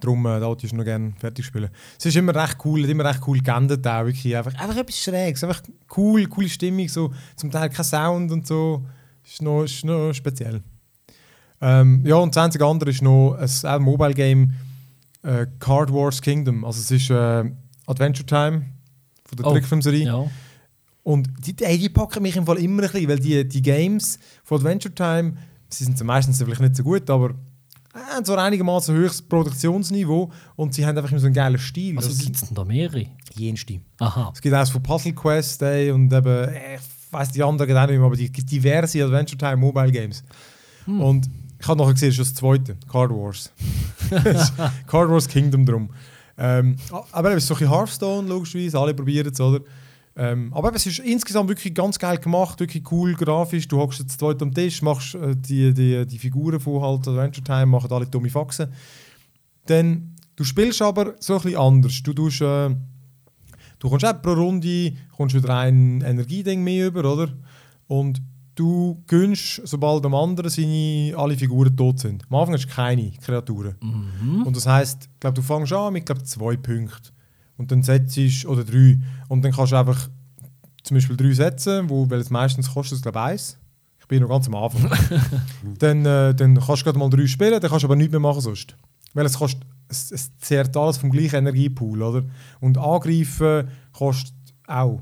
A: Darum, äh, da ich noch gerne fertig spielen. Es ist immer recht cool, hat immer recht cool geendet auch, wirklich. Einfach, einfach etwas Schräges, einfach cool, coole Stimmung, so. Zum Teil kein Sound und so. Ist noch, ist noch speziell. Ähm, ja, und das einzige andere ist noch ein, auch ein Mobile Game, äh, Card Wars Kingdom. Also es ist äh, Adventure Time von der
B: Oh,
A: Trickfilmserie.
B: Ja.
A: Und die, die, die packen mich im Fall immer ein bisschen, weil die, die Games von Adventure Time, sie sind meistens vielleicht nicht so gut, aber äh, haben so einigermaßen höchstes Produktionsniveau und sie haben einfach immer so einen geilen Stil.
B: Also gibt es denn da mehrere?
A: jenste.
B: Aha.
A: Es gibt auch von Puzzle Quest ey, und eben, äh, ich weiß die anderen auch nicht mehr, aber die gibt diverse Adventure Time Mobile Games. Und ich habe nachher gesehen, das ist das zweite, Card Wars. Card Wars Kingdom drum. Ähm, aber eben, es ist so ein bisschen Hearthstone, logischerweise, alle probieren es, oder? Ähm, aber eben, es ist insgesamt wirklich ganz geil gemacht, wirklich cool grafisch. Du hockst jetzt zweit am Tisch, machst äh, die, die, die Figuren von halt Adventure Time, machen alle dumme Faxen. Dann, du spielst aber so ein bisschen anders. Du tust, äh, du kommst auch pro Runde kommst wieder ein Energieding mehr über, oder? Und du gönnst, sobald am anderen seine, alle Figuren tot sind. Am Anfang hast du keine Kreaturen. Und das heisst, ich glaube, du fängst an mit glaub, zwei Punkten. Und dann setzt du, oder drei. Und dann kannst du einfach zum Beispiel drei setzen, wo, weil es meistens kostet glaube ich, eins. Ich bin noch ganz am Anfang. dann, äh, dann kannst du gerade mal drei spielen, dann kannst du aber nichts mehr machen sonst. Weil es kostet, es, es zehrt alles vom gleichen Energiepool, oder? Und angreifen kostet auch.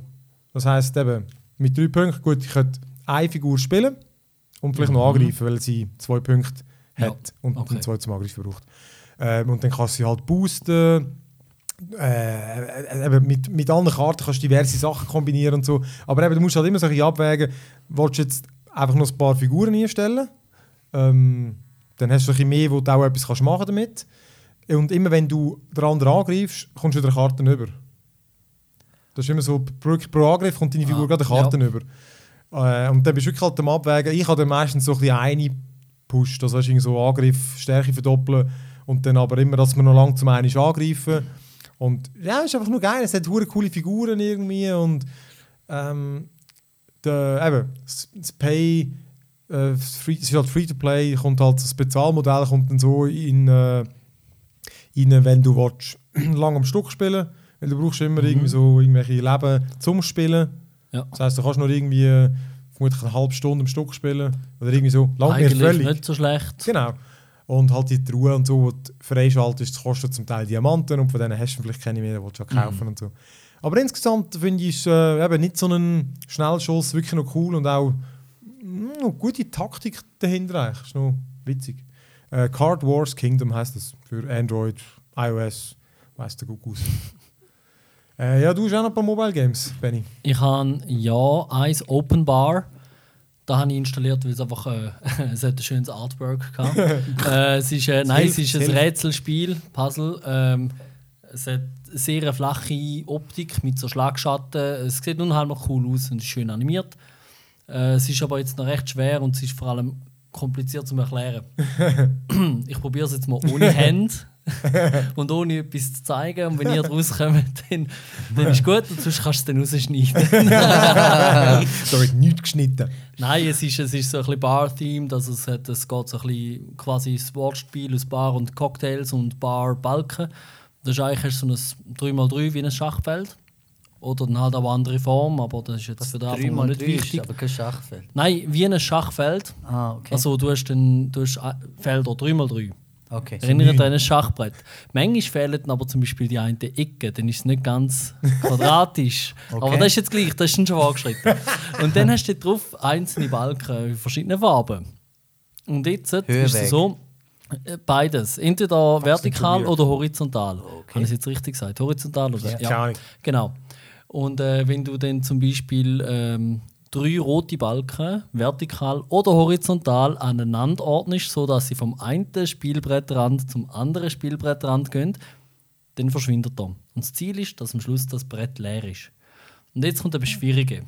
A: Das heisst eben, mit drei Punkten, gut, ich könnte eine Figur spielen und vielleicht noch angreifen, weil sie zwei Punkte
B: Ja,
A: hat und
B: okay.
A: zwei zum Angreifen braucht. Ähm, und dann kannst du sie halt boosten. Äh, eben mit, mit anderen Karten kannst du diverse Sachen kombinieren und so. Aber eben, du musst halt immer so ein bisschen abwägen, willst du jetzt einfach noch ein paar Figuren einstellen? Ähm, dann hast du ein bisschen mehr, wo du auch etwas kannst machen damit. Und immer wenn du den anderen angreifst, kommst du wieder Karten über. Das ist immer so, pro, pro Angriff kommt deine Figur
B: Ah,
A: gerade Karten über. Äh, und dann bist du wirklich halt am Abwägen. Ich habe dann meistens so ein bisschen eine pusht, also irgendwie so Angriff, Stärke verdoppeln und dann aber immer, dass wir noch lang zum einen angreifen. Und ja, es ist einfach nur geil. Es hat hure coole Figuren irgendwie und ähm, der, eben, das, Pay, äh, free, es ist halt free to play, kommt halt das Bezahlmodell kommt dann so in, äh, in wenn du willst, lang am Stück spielen weil du brauchst immer irgendwie so irgendwelche Leben zum Spielen.
B: Ja.
A: Das heisst, du kannst nur irgendwie äh, vermutlich eine halbe Stunde am Stück spielen oder irgendwie so. Langt mir völlig.
B: nicht so schlecht.
A: Genau. Und halt die Truhe und so, die du freischaltest, das kostet zum Teil Diamanten und von denen hast du vielleicht keine mehr, die du auch kaufen und so. Aber insgesamt finde ich es äh, eben nicht so ein Schnellschuss wirklich noch cool und auch mm, noch gute Taktik dahinter eigentlich. Ist noch witzig. Äh, Card Wars Kingdom heißt das für Android, iOS, weiß der gut aus. Äh, ja, du hast auch noch ein paar Mobile Games, Benny.
B: Ich habe ja eins Open Bar. Da habe ich installiert, weil es einfach äh, es hat ein schönes Artwork gehabt. äh, es ist, äh, nein, es ist ein. Rätselspiel, Puzzle. Ähm, es hat eine sehr flache Optik mit so Schlagschatten. Es sieht unheimlich cool aus und ist schön animiert. Äh, es ist aber jetzt noch recht schwer und es ist vor allem kompliziert zu erklären. ich probiere es jetzt mal ohne Hände und ohne etwas zu zeigen. Und wenn ihr draus kommt, dann, dann ist gut und sonst kannst du es dann rausschneiden.
A: da wird nichts geschnitten.
B: Nein, es ist, es ist so ein bisschen Bar-themed. Also es, hat, es geht so ein bisschen quasi das Wortspiel aus Bar und Cocktails und Bar-Balken. Das ist eigentlich so ein 3x3 wie ein Schachfeld. Oder dann halt auch eine andere Form, aber das ist jetzt für den Anfang nicht
C: 3x3 ist
B: wichtig.
C: aber kein Schachfeld.
B: Nein, wie ein Schachfeld.
C: Ah, okay.
B: Also du hast, dann, du hast Felder 3x3.
C: Okay.
B: Erinnert an ein Schachbrett. Manchmal fehlen aber zum Beispiel die eine Ecke, dann ist es nicht ganz quadratisch. Aber das ist jetzt gleich, das ist dann schon angeschritten. Und dann hast du drauf einzelne Balken in verschiedenen Farben. Und jetzt ist
C: Höhenweg.
B: es so, äh, beides. Entweder vertikal
A: probiert.
B: oder horizontal. Habe ich jetzt richtig gesagt? Horizontal oder?
A: keine Ahnung.
B: Genau. Und äh, wenn du dann zum Beispiel ähm, drei rote Balken vertikal oder horizontal aneinander ordnest, sodass sie vom einen Spielbrettrand zum anderen Spielbrettrand gehen, dann verschwindet er. Und das Ziel ist, dass am Schluss das Brett leer ist. Und jetzt kommt etwas Schwierige.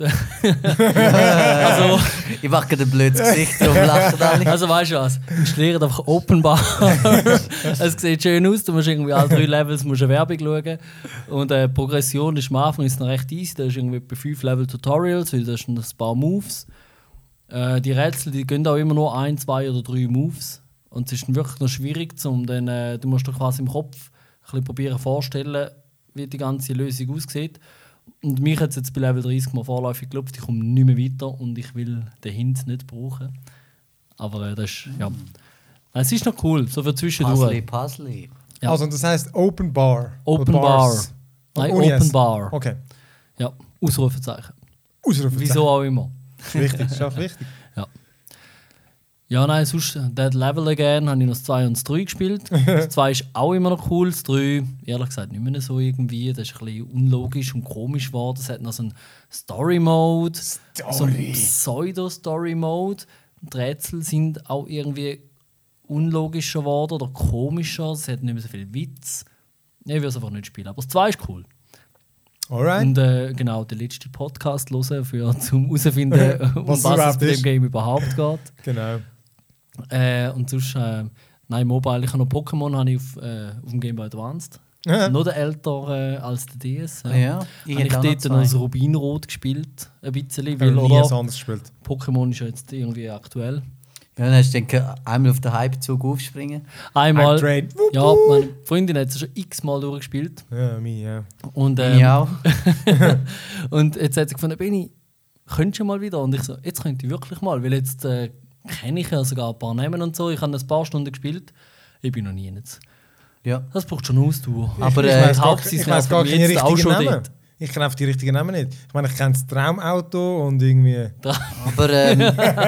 B: Also,
C: Ich mache ein blödes Gesicht und lachen alle.
B: also weißt du was? Installiert einfach Open Bar. es sieht schön aus, du musst irgendwie alle drei Levels musst eine Werbung schauen. Und äh, die Progression ist am Anfang ist noch recht easy. Da ist irgendwie bei 5 Level Tutorials, weil da ist ein paar Moves. Äh, die Rätsel die gehen auch immer nur ein, zwei oder drei Moves. Und es ist dann wirklich noch schwierig, zum dann, äh, du musst dir quasi im Kopf ein bisschen probieren vorstellen, wie die ganze Lösung aussieht. Und mich hat es jetzt bei Level 30 mal vorläufig geklopft, ich komme nicht mehr weiter und ich will den Hint nicht brauchen. Aber äh, das ist, ja. Es ist noch cool, so für zwischendurch.
C: Puzzle, Puzzle.
B: Ja.
A: Also, das heißt Open Bar.
B: Open Bar. Nein, Open
A: S.
B: Bar.
A: Okay.
B: Ja, Ausrufezeichen.
A: Ausrufezeichen.
B: Wieso auch immer.
A: Wichtig, das ist auch wichtig.
B: Ja. Nein, sonst äh, Dead Level Again habe ich noch das 2 und das 3 gespielt. Das 2 ist auch immer noch cool. Das 3, ehrlich gesagt, nicht mehr so irgendwie. Das ist ein bisschen unlogisch und komisch geworden. Es hat noch so einen Story-Mode, so einen Pseudo-Story-Mode. Die Rätsel sind auch irgendwie unlogischer geworden oder komischer. Es hat nicht mehr so viel Witz. Ich will es einfach nicht spielen. Aber das 2 ist cool.
A: Alright.
B: Und äh, genau, den letzten Podcast hören, für, zum herauszufinden, um
A: Was
B: was,
A: es
B: bei dem. Game überhaupt geht.
A: Genau.
B: Äh, und sonst, äh, nein, Mobile, ich habe noch Pokémon habe ich auf, äh, auf dem Game Boy Advanced.
A: Ja.
B: Noch älter äh, als der DS.
C: Ah ja, ich
B: habe dort noch
C: zwei.
B: Rubinrot gespielt, ein bisschen,
A: Ich
B: weil
A: habe nie
B: oder,
A: was anderes gespielt.
B: Pokémon ist ja jetzt irgendwie aktuell.
C: Ja, dann hast du denke, einmal auf den Hypezug aufspringen.
B: Einmal, ja, meine Freundin hat es schon x-mal durchgespielt.
A: Ja, mir, ja.
B: Und,
C: ähm, ich auch.
B: Und jetzt hat sie gefunden, Benni, könntest du mal wieder? Und ich so, jetzt könnte ich wirklich mal, weil jetzt äh, kenne ich ja sogar ein paar Namen und so. Ich habe ein paar Stunden gespielt. Ich bin noch nie jetzt.
C: Ja.
B: Das braucht schon Ausdauer.
C: Aber,
A: ich
C: äh,
A: gar, ich weiss gar
B: nerven
A: keine richtigen Namen.
B: dort.
A: Ich kenne einfach die richtigen Namen nicht. Ich meine, ich kenne das Traumauto und irgendwie.
C: Aber ähm,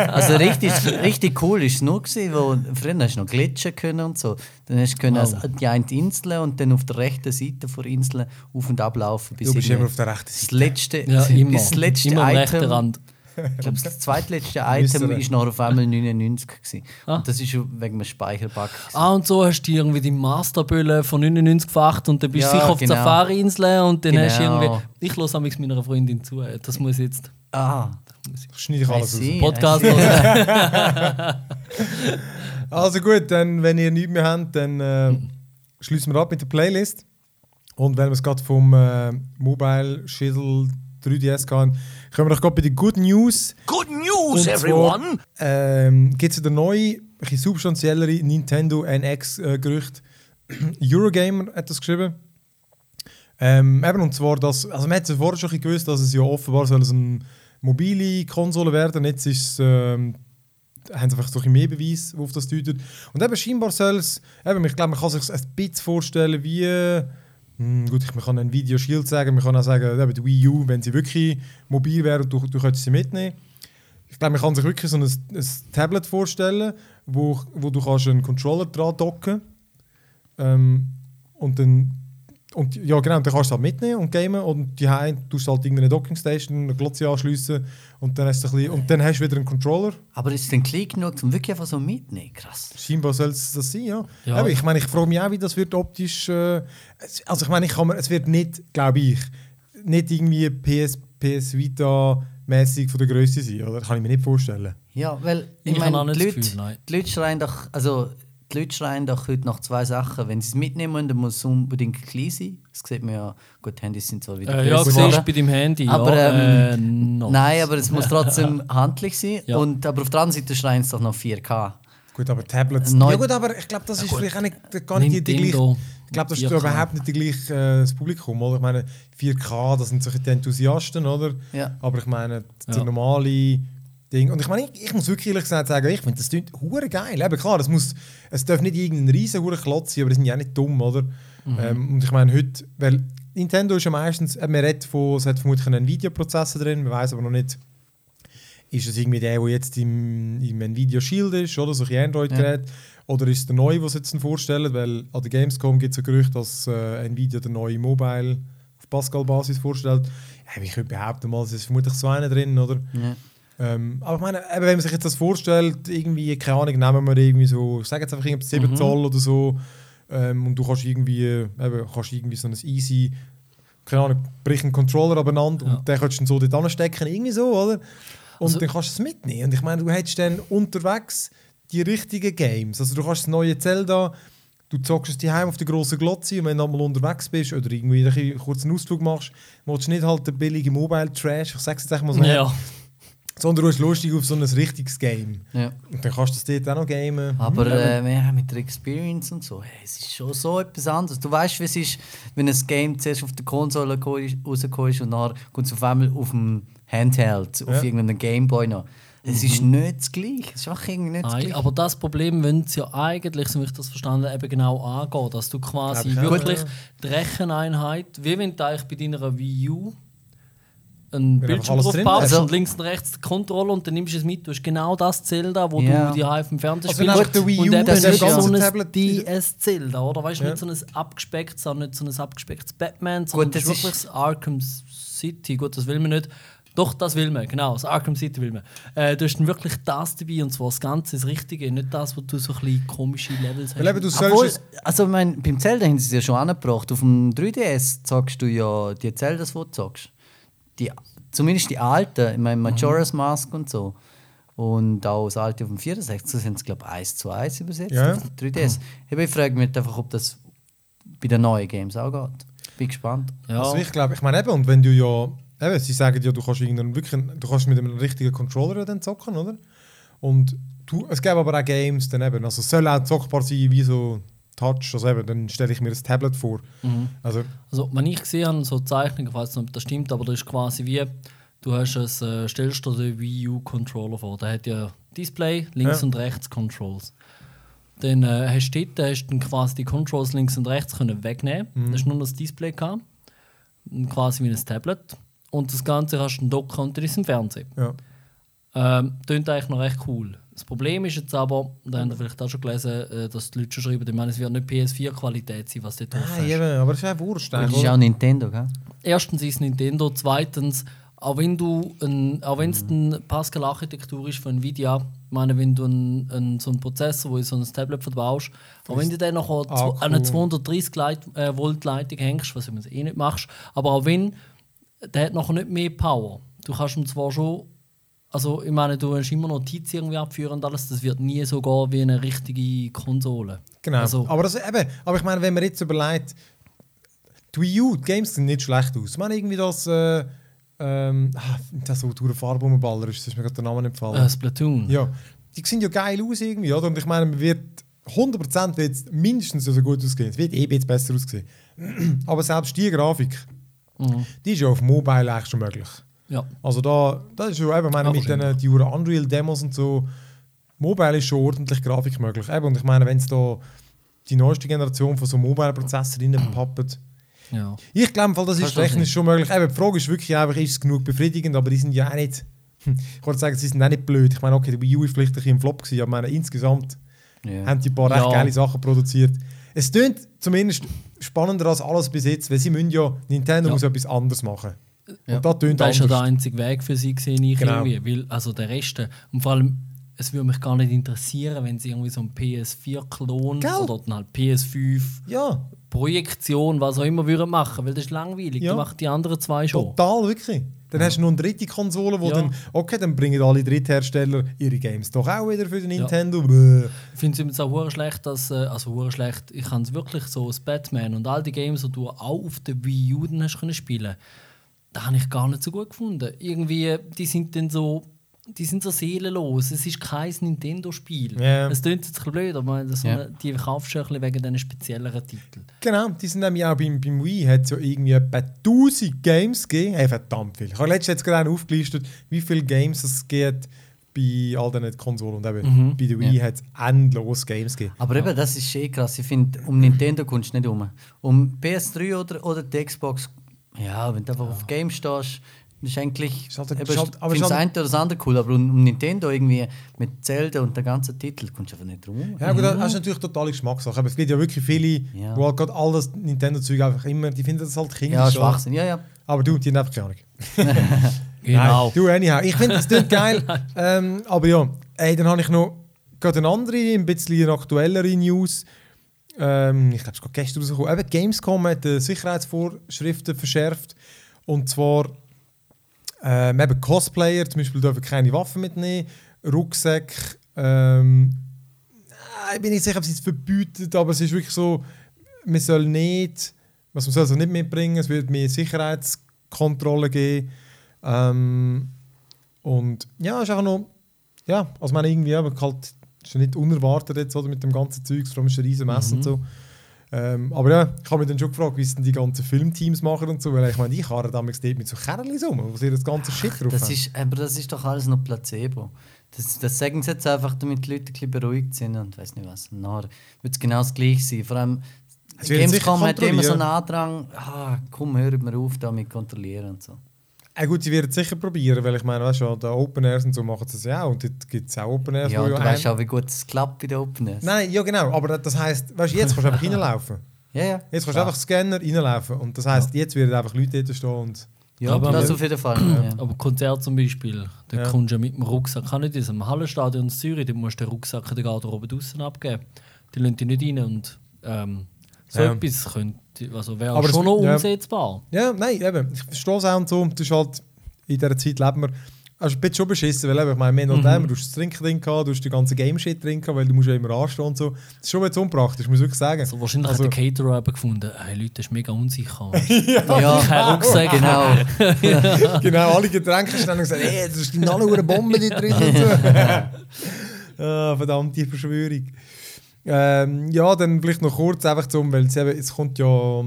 C: also richtig, richtig cool ist es nur gewesen, wo früher hast du noch glitschen können und so. Dann hast du können
B: Wow.
C: also die eine Insel und dann auf der rechten Seite der Insel auf und ab laufen. Bis
A: Du bist immer auf der rechten
C: das
A: Seite.
C: letzte,
B: Ja, immer.
C: bis das letzte
B: immer am rechten
C: Item.
B: Rand.
C: Ich glaube, das zweitletzte Item ist noch auf einmal 99 gewesen.
B: Ah.
C: Und das ist schon wegen einem Speicherbug. gewesen.
B: Ah, und so hast du irgendwie die Masterbülle von 99 gefacht und dann bist du
C: Ja,
B: sicher auf
C: genau.
B: der Safari-Insel und dann hast du
C: Genau.
B: irgendwie. Ich höre amigs meiner Freundin zu. Das muss jetzt
C: Ah,
A: Schneide ich alles
C: see,
A: raus.
B: Podcast.
A: Also gut, dann, wenn ihr nichts mehr habt, dann äh, schließen wir ab mit der Playlist. Und wenn wir es gerade vom äh, Mobile Shizzle 3DS gehen, kommen wir doch gerade bei den Good News.
D: Good news,
A: zwar,
D: everyone!
A: Ähm, Gibt es wieder neue, ein substanziellere Nintendo NX-Gerüchte? Eurogamer hat das geschrieben. Ähm, eben, und zwar, dass, also man hat es vorher schon gewusst, dass es ja offenbar soll es eine mobile Konsole werden. Jetzt ist ähm, haben sie einfach so ein mehr Beweis, auf das deutet. Und eben scheinbar soll es, eben, ich glaube, man kann sich ein bisschen vorstellen, wie, hm, gut, ich, man kann ein Video Shield sagen, man kann auch sagen, die Wii U, wenn sie wirklich mobil wäre, du, du könntest sie mitnehmen. Ich glaube, man kann sich wirklich so ein, ein Tablet vorstellen, wo, wo du kannst einen Controller dran docken ähm, und dann und ja, genau, dann kannst du es halt mitnehmen und gamen und die tust du halt irgendeine Dockingstation, eine Glotze anschliessen und dann hast du ein bisschen, und dann hast du wieder einen Controller.
C: Aber ist es denn klein genug, um wirklich einfach so mitnehmen? Krass.
A: Scheinbar soll es das sein, ja.
B: Ja.
A: Aber ich meine, ich frage mich auch, wie das wird optisch. Äh, also ich meine, ich kann mir, es wird nicht, glaube ich, nicht irgendwie PS, PS Vita mäßig von der Größe sein, oder? Kann ich mir nicht vorstellen.
C: Ja, weil
B: Ich
C: ich, meine, die, Leute,
B: Gefühl,
C: die Leute schreien doch, also die Leute schreien doch heute nach zwei Sachen. Wenn sie es mitnehmen, dann muss es unbedingt klein sein. Das sieht man ja, gut, Handys sind zwar wieder
B: Äh, ja, siehst du bei deinem Handy.
C: Aber,
B: ja,
C: ähm,
B: äh.
C: Nein, aber es muss trotzdem handlich sein.
B: Ja.
C: Und, aber auf der anderen Seite schreien sie doch nach 4K.
A: Gut, aber Tablets.
C: Neu-
A: ja gut, aber ich glaube, das ist vielleicht auch nicht, gar nicht die, die gleiche. Ich glaube, das ist
B: 4K.
A: überhaupt nicht die gleiche, äh, das Publikum, oder? Ich meine, 4K, das sind solche die Enthusiasten, oder?
C: Ja.
A: Aber ich meine, der
B: Ja.
A: normale Ding. Und ich meine, ich, ich muss wirklich ehrlich gesagt sagen, ich finde das klingt hure geil. Eben klar, es muss, es darf nicht irgendein riesen hure Klotz sein, aber die sind ja auch nicht dumm, oder? Ähm, und ich meine heute, weil Nintendo ist ja meistens, äh, man redet von, es hat vermutlich einen Nvidia-Prozessor drin, man weiß aber noch nicht, ist es irgendwie der, der jetzt im, im Nvidia Shield ist, oder so ein Android-Gerät, oder ist es der neue, was sie jetzt vorstellen, weil an der Gamescom gibt es ein Gerücht, dass äh, Nvidia der neue Mobile auf Pascal-Basis vorstellt. Ja, ich würde behaupten mal, es ist vermutlich so einer drin, oder?
C: Ja.
A: Ähm, aber ich meine, eben, wenn man sich jetzt das vorstellt, irgendwie, keine Ahnung, nehmen wir irgendwie so, ich sage jetzt einfach irgendwie 7
B: Mhm.
A: Zoll oder so, ähm, und du kannst irgendwie, eben, kannst irgendwie so ein easy, keine Ahnung, brich einen Controller abeinander
B: Ja.
A: und den kannst du dann so dort anstecken, irgendwie so, oder? Und
B: Also-
A: dann kannst du es mitnehmen. Und ich meine, du hättest dann unterwegs die richtigen Games. Also du kannst das neue Zelda, du zockst es daheim auf der grossen Glotze und wenn du mal unterwegs bist oder irgendwie einen kurzen Ausflug machst, willst du nicht halt den billigen Mobile-Trash, ich sag's jetzt einfach mal so,
B: Ja.
A: Sondern du hast lustig auf so ein richtiges Game.
C: Ja.
A: Und dann kannst du das dort auch noch gamen.
C: Aber
A: Mhm.
C: äh, ja, mit der Experience und so, hey, es ist schon so etwas anderes. Du weißt, wie es ist, wenn ein Game zuerst auf der Konsole rausgekommen ist und dann kommt es auf einmal auf dem Handheld, auf
A: Ja.
C: irgendeinem Gameboy noch. Es ist nicht das Gleiche. Es ist einfach irgendwie nicht das Gleiche.
B: aber das Problem wollen sie ja eigentlich, so wie ich das verstanden habe, eben genau angehen. Dass du quasi
A: auch,
B: wirklich
A: ja.
B: die Recheneinheit, wie wenn du eigentlich bei deiner Wii U einen
A: Wenn
B: Bildschirm drauf packst
C: ist. Also-
B: und links und rechts den Controller und dann nimmst du es mit. Du hast genau das Zelda, wo
C: Ja.
B: du die auf dem Fernseher
A: Also
B: spielst.
A: nach der Wii U,
B: und eben
C: das ist
B: so ein
A: Tablet-
B: DS-Zelda, oder? Weißt du,
A: Ja.
B: nicht so ein abgespecktes, sondern nicht so ein abgespecktes Batman, sondern
C: Gut,
B: das ist wirklich das Arkham City. Gut, das will man nicht. Doch, das will man, genau, das Arkham City will man. Äh, du hast dann wirklich das dabei und zwar das Ganze, das Richtige, nicht das, wo du so ein bisschen komische Levels hast.
A: Weil eben, du
C: Obwohl, also ich mein, beim Zelda haben sie es ja schon angebracht. Auf dem 3DS zockst du ja die Zeldas, die du zockst. Die, zumindest die alten, ich meine Majora's Mask und so. Und auch das alte auf dem 64, das sind es glaube ich 1 zu 1 übersetzt
A: Ja.
C: auf dem 3DS. Aber Ich frage mich einfach, ob das bei den neuen Games auch geht. Bin gespannt.
B: ja.
A: also ich glaube, ich meine eben, und wenn du ja, eben, sie sagen ja, du kannst wirklich, du kannst mit einem richtigen Controller dann zocken, oder? Und du, es gäbe aber auch Games, dann eben, also es soll auch zockbar sein wie so Touch, also eben, dann stelle ich mir das Tablet vor.
B: Mhm.
A: Also,
B: Also, wenn ich gesehen habe, so Zeichnungen, ich weiß nicht, ob das stimmt, aber das ist quasi wie, du hast ein, äh, stellst dir den Wii U Controller vor. Der hat ja Display, links
A: Ja.
B: und rechts Controls. Dann äh, hast du dort hast du dann quasi die Controls links und rechts können wegnehmen.
A: Mhm.
B: Das ist nur das Display gehabt. Quasi wie ein Tablet. Und das Ganze hast du dann und dann ist es im Fernsehen.
A: ja.
B: Ähm, eigentlich noch recht cool. Das Problem ist jetzt aber, da habt ihr vielleicht auch schon gelesen, äh, dass die Leute schon schreiben, ich meine, es wird nicht PS4-Qualität sein, was dort drauf
A: Nein,
B: ist.
A: eben, aber das ist auch Wurscht.
C: Das
A: eigentlich,
C: ist
A: oder?
C: auch Nintendo, gell?
B: Erstens ist Nintendo, zweitens, auch wenn du ein, auch wenn es
A: Mhm.
B: eine Pascal-Architektur ist von Nvidia, ich meine, wenn du einen, einen, so einen Prozessor, wo du so ein Tablet verbaust, auch wenn du dann noch an
A: Akku.
B: eine 230 Leit, äh, Volt Leitung hängst, was du eh nicht machst, aber auch wenn, der hat noch nicht mehr Power. Du kannst ihm zwar schon, also ich meine, du hast immer Notizen irgendwie abführen und alles, das wird nie so gehen wie eine richtige Konsole.
A: Genau.
B: Also,
A: aber, das, eben, aber ich meine, wenn man jetzt überlegt, die Wii U, die Games sehen nicht schlecht aus. Ich meine, irgendwie das, äh, ähm, ah, das so durch Farbe umballer ist, das ist mir gerade der Name nicht gefallen.
B: äh, Splatoon.
A: Ja, die sehen ja geil aus irgendwie, oder? Und ich meine, man wird 100% wird es mindestens so gut aussehen. Es wird eh bisschen besser aussehen. Aber selbst die Grafik,
B: Mhm.
A: die ist ja auf Mobile eigentlich schon möglich.
B: Ja.
A: Also da, das ist schon eben, meine, mit den die Unreal-Demos und so, Mobile ist schon ordentlich Grafik möglich. Eben, und ich meine, wenn es da die neueste Generation von so Mobile-Prozessoren reinpappen,
B: ja.
A: ich glaube, das ist technisch schon möglich. Eben, die Frage ist wirklich einfach, ist es genug befriedigend, aber die sind ja auch nicht, ich wollte sagen, sie sind auch nicht blöd. Ich meine, okay, der Wii U ist vielleicht ein bisschen im Flop gewesen, aber meine, insgesamt
C: Ja.
A: haben die ein paar recht
B: Ja.
A: geile Sachen produziert. Es klingt zumindest spannender als alles bis jetzt, weil sie müssen ja, Nintendo
B: Ja.
A: muss etwas anderes machen.
C: Ja.
A: Und das tönt
B: Das ist ja der
A: anders.
B: einzige Weg für sie, gesehen, ich
A: Genau.
B: irgendwie. Weil, also der Rest, und vor allem, es würde mich gar nicht interessieren, wenn sie irgendwie so einen PS4-Klon
A: Gell?
B: oder dann halt PS5
A: Ja,
B: Projektion, was auch immer würden machen, weil das ist langweilig.
A: Ja.
B: Die machen die anderen zwei schon.
A: total, wirklich. Dann hast du noch eine dritte Konsole, wo
B: Ja.
A: dann, okay, dann bringen alle Dritthersteller ihre Games doch auch wieder für den
B: Ja.
A: Nintendo. Bäh.
B: Ich finde es auch schlecht, dass, äh, also schlecht, ich kann es wirklich so, das Batman und all die Games, die du auch auf der Wii U dann hast können spielen, da habe ich gar nicht so gut gefunden. Irgendwie, die sind dann so, die sind so seelenlos. Es ist kein Nintendo-Spiel.
A: Ja.
B: Es klingt jetzt ein blöd, aber so eine, die kaufst du wegen diesen spezielleren Titeln.
A: Genau, die sind nämlich auch beim, beim Wii, hat es ja irgendwie etwa 1000 Games gegeben. Hey, verdammt viel. Ich habe letztens jetzt gerade aufgelistet, wie viele Games es gibt bei all diesen Konsolen. Und eben
B: Mhm.
A: bei der Wii
C: Ja.
A: hat es endlos Games gegeben.
C: Aber eben, das ist eh krass. Ich finde, um Nintendo kommst du nicht um. Um PS3 oder, oder die Xbox, ja, wenn du einfach auf Game stehst, ist eigentlich.
A: Ist halt-
C: eben,
A: ist halt- aber ist
C: finde das
A: halt-
C: eine oder das andere cool, aber um, um Nintendo irgendwie mit Zelda und den ganzen Titel kommst du einfach nicht drum.
A: Ja, gut, das ist natürlich totale Geschmackssache. Aber es gibt ja wirklich viele,
C: Ja.
A: wo halt gerade all das Nintendo-Zeug einfach immer, die finden das halt kindisch.
C: Ja? Schwachsinn. Ja, ja.
A: Aber du, die haben einfach keine Ahnung.
B: Genau.
A: Nein, du, anyhow. Ich finde das klingt geil. ähm, aber ja, ey, dann habe ich noch gerade eine andere, ein bisschen aktuellere News. Ähm, ich glaube, es gestern rausgekommen. Eben, Gamescom hat die Sicherheitsvorschriften verschärft. Und zwar ähm, eben Cosplayer, zum Beispiel dürfen keine Waffen mitnehmen, Rucksäcke. Ähm, nein, ich bin nicht sicher, ob sie es verbietet, aber es ist wirklich so, man soll nicht, was man soll also nicht mitbringen, es wird mehr Sicherheitskontrolle geben. Ähm, und ja, ist auch noch, ja, also man irgendwie, aber halt, ist ja nicht unerwartet jetzt, oder, mit dem ganzen Zeug, vor allem ist ein riesen Messe und so. Ähm, aber ja, ich habe mich dann schon gefragt, wie es denn die ganzen Filmteams machen und so, weil ich meine, ich fahre damals dort mit so Kerlen rum, wo sie das ganze Shit drauf
C: Das
A: haben.
C: ist, aber das ist doch alles noch Placebo. Das, das sagen sie jetzt einfach, damit die Leute ein bisschen beruhigt sind und weiß nicht was. Nachher wird es genau das gleiche sein. Vor allem, Gamescom hat immer so einen. Andrang, ah, komm, hört mir auf, damit kontrollieren und so.
A: Ja, gut, sie werden es sicher probieren, weil ich meine, weißt du, da Open Airs und so machen sie es ja auch. Und dort gibt es auch Open Airs,
C: Ja, du
A: ja
C: weißt auch, wie gut es klappt bei den Openness.
A: Nein, ja genau, aber das heisst, weißt du, jetzt kannst du einfach reinlaufen.
C: Ja, ja.
A: Jetzt kannst du einfach Scanner reinlaufen. Und das heisst, jetzt werden einfach Leute dort stehen und.
C: Ja,
B: Aber
C: das auf jeden Fall. ja.
B: Aber Konzert zum Beispiel, da
A: Ja.
B: kommst du ja mit dem Rucksack, kann nicht in diesem Hallenstadion in Zürich, da musst du den Rucksack in der Garderobe draußen abgeben. Die lassen dich nicht rein und ähm, so
A: Ja.
B: etwas könnte, also wäre
A: Aber
B: schon noch
A: ja.
B: umsetzbar.
A: Ja, nein, eben. Ich verstehe es auch und so. Das ist halt, in dieser Zeit leben wir. Also, ein bisschen schon beschissen, weil eben, ich meine, wir haben noch mhm. du hast das Trinken drin gehabt, du hast die ganze Game-Shit drin gehabt, weil du musst ja immer anstehen und so. Das ist schon jetzt unpraktisch, muss ich wirklich sagen.
B: Also wahrscheinlich
A: Also-
B: hat der Caterer eben gefunden, hey Leute, das ist mega unsicher.
C: Ja,
B: Kein Rucksack.
C: genau.
A: genau, alle Getränke und gesagt, hey, das ist die alle Bombe die drin und so. ah, verdammt, die Verschwörung. Ähm, ja, dann vielleicht noch kurz einfach zum, weil es, eben, es kommt ja,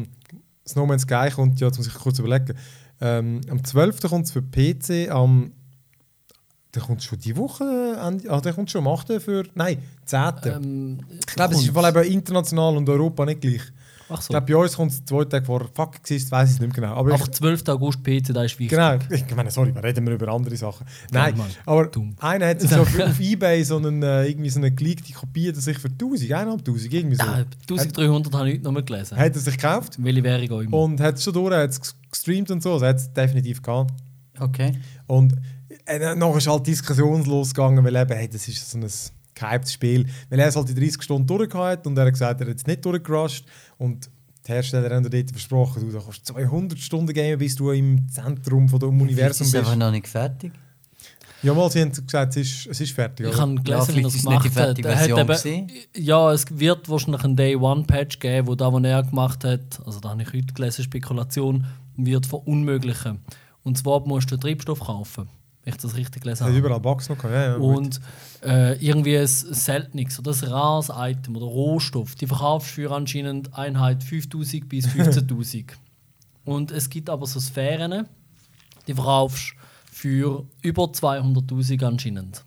A: das No Man's Sky kommt ja, jetzt muss ich kurz überlegen, ähm, am 12. kommt es für PC, am der kommt schon die Woche, ah, der kommt schon am 8. für, nein, 10.
B: Ähm,
A: ich glaube, es ist Fall eben international und Europa nicht gleich.
B: Ach
A: Ich
B: so.
A: glaube, bei uns kommt es zwei Tage vor, fuck, exist, weiß ich es nicht mehr genau. Aber ich,
B: Ach, 12. August PC, da ist wichtig.
A: Genau, ich meine, sorry, wir reden wir über andere Sachen. Nein,
B: Mann,
A: aber
B: dumm.
A: einer hat sich so für, auf Ebay so einen, äh, irgendwie so eine geleakte Kopie dass sich für 1000, 1500, irgendwie so.
B: Ja, 1300 habe ich heute noch mal gelesen.
A: Hat er sich gekauft
B: Welche Währung auch immer.
A: und hat es schon durch, hat es gestreamt und so, also hat es definitiv gehabt.
C: Okay.
A: Und äh, nachher ist halt diskussionslos gegangen, weil eben, hey, das ist so ein gehyptes Spiel. Weil er es halt die 30 Stunden durchgehabt hat und er hat gesagt, er hat es nicht durchgerusht. Und die Hersteller haben dir dort versprochen, du kannst 200 Stunden gamen, bis du im Zentrum von dem Universum
C: ist es einfach
A: bist.
C: noch nicht fertig.
A: Ja, mal, sie haben gesagt, es ist, es ist fertig.
B: Ich habe
C: Ja,
B: gelesen, wie
C: vielleicht
B: das
C: ist es nicht die fertige
B: Er hat
C: Version
B: eben, ja, es wird wahrscheinlich einen Day-One-Patch geben, wo da, was er gemacht hat, also da habe ich heute gelesen, Spekulation, wird verunmöglichen. Und zwar musst du Treibstoff kaufen, wenn ich das richtig gelesen habe.
A: überall Bugs noch gehabt, ja, ja.
B: Und äh, irgendwie ein seltenes oder ein rares Item oder Rohstoff, die verkaufst für anscheinend Einheit 5000 bis 15.000. Und es gibt aber so Sphären, die verkaufst für über 200.000 anscheinend.